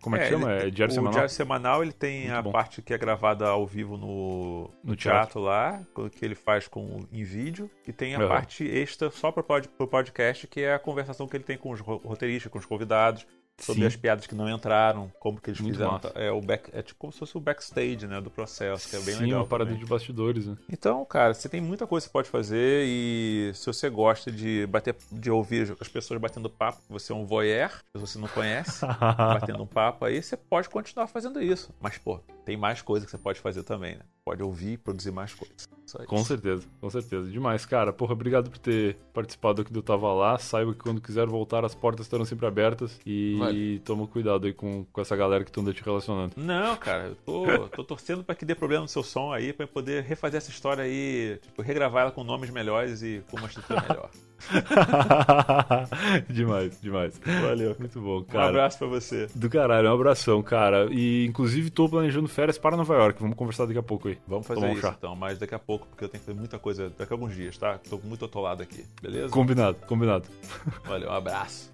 Speaker 1: como é que chama?
Speaker 2: ele-
Speaker 1: É Diário
Speaker 2: o
Speaker 1: Semanal?
Speaker 2: Diário Semanal ele tem
Speaker 1: Muito
Speaker 2: a
Speaker 1: bom.
Speaker 2: parte que é gravada ao vivo no,
Speaker 1: No teatro.
Speaker 2: teatro. lá, que ele faz com, em vídeo, e tem a
Speaker 1: Aham.
Speaker 2: parte extra só para o podcast, que é a conversação que ele tem com os ro- roteiristas, com os convidados. Sobre
Speaker 1: Sim.
Speaker 2: as piadas que não entraram, como que eles
Speaker 1: Muito
Speaker 2: fizeram.
Speaker 1: massa.
Speaker 2: É, o back, é tipo como se fosse o backstage, né, do processo, que é bem
Speaker 1: Sim,
Speaker 2: legal.
Speaker 1: uma parada de bastidores, né?
Speaker 2: Então, cara, você tem muita coisa que você pode fazer e se você gosta de bater, de ouvir as pessoas batendo papo, você é um voyeur, se você não conhece, batendo um papo aí, você pode continuar fazendo isso. Mas, pô, tem mais coisa que você pode fazer também, né? Pode ouvir e produzir mais coisas. Só isso.
Speaker 1: Com certeza, com certeza. Demais, cara. Porra, obrigado por ter participado aqui do Tava Lá. Saiba que quando quiser voltar, as portas estarão sempre abertas. E
Speaker 2: Vale.
Speaker 1: toma cuidado aí com, com essa galera que tu anda te relacionando.
Speaker 2: Não, cara, eu tô, tô torcendo pra que dê problema no seu som aí, pra eu poder refazer essa história aí, tipo, regravar ela com nomes melhores e com uma estrutura melhor.
Speaker 1: demais, demais.
Speaker 2: Valeu.
Speaker 1: Muito bom,
Speaker 2: Um
Speaker 1: cara.
Speaker 2: abraço pra você.
Speaker 1: Do caralho, um abração, cara. E inclusive tô planejando férias para Nova York. Vamos conversar daqui a pouco aí.
Speaker 2: Vamos fazer
Speaker 1: um
Speaker 2: isso
Speaker 1: chá.
Speaker 2: então, mas daqui a pouco, porque eu tenho que fazer muita coisa daqui a alguns dias, tá? Tô muito atolado aqui, beleza?
Speaker 1: Combinado, combinado.
Speaker 2: Valeu, um abraço.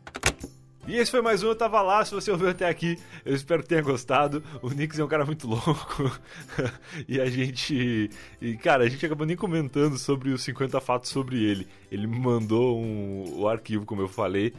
Speaker 1: E esse foi mais um Eu Tava Lá. Se você ouviu até aqui, eu espero que tenha gostado. O Nix é um cara muito louco. e a gente. E, cara, a gente acabou nem comentando sobre os 50 fatos sobre ele. Ele me mandou um, o arquivo, como eu falei.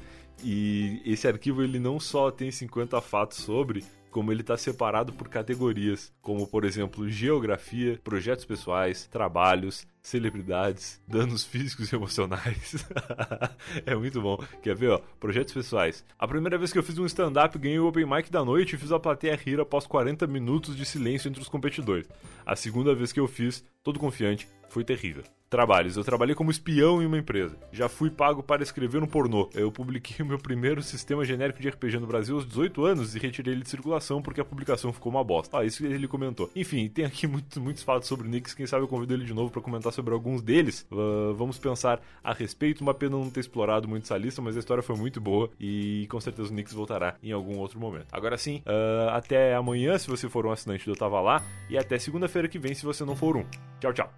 Speaker 1: E esse arquivo ele não só tem 50 fatos sobre, como ele está separado por categorias, como por exemplo geografia, projetos pessoais, trabalhos, celebridades, danos físicos e emocionais. é muito bom. Quer ver, ó? Projetos pessoais. A primeira vez que eu fiz um stand-up, ganhei o Open Mic da noite e fiz a plateia rir após 40 minutos de silêncio entre os competidores. A segunda vez que eu fiz, todo confiante, foi terrível. Trabalhos. Eu trabalhei como espião em uma empresa. Já fui pago para escrever um pornô. Eu publiquei o meu primeiro sistema genérico de RPG no Brasil aos 18 anos e retirei ele de circulação porque a publicação ficou uma bosta. Ah, isso ele comentou. Enfim, tem aqui muito, muitos fatos sobre o Nix. Quem sabe eu convido ele de novo para comentar sobre alguns deles. Uh, vamos pensar a respeito. Uma pena não ter explorado muito essa lista, mas a história foi muito boa e com certeza o Nix voltará em algum outro momento. Agora sim, uh, até amanhã se você for um assinante do Tava Lá e até segunda-feira que vem se você não for um. Tchau, tchau.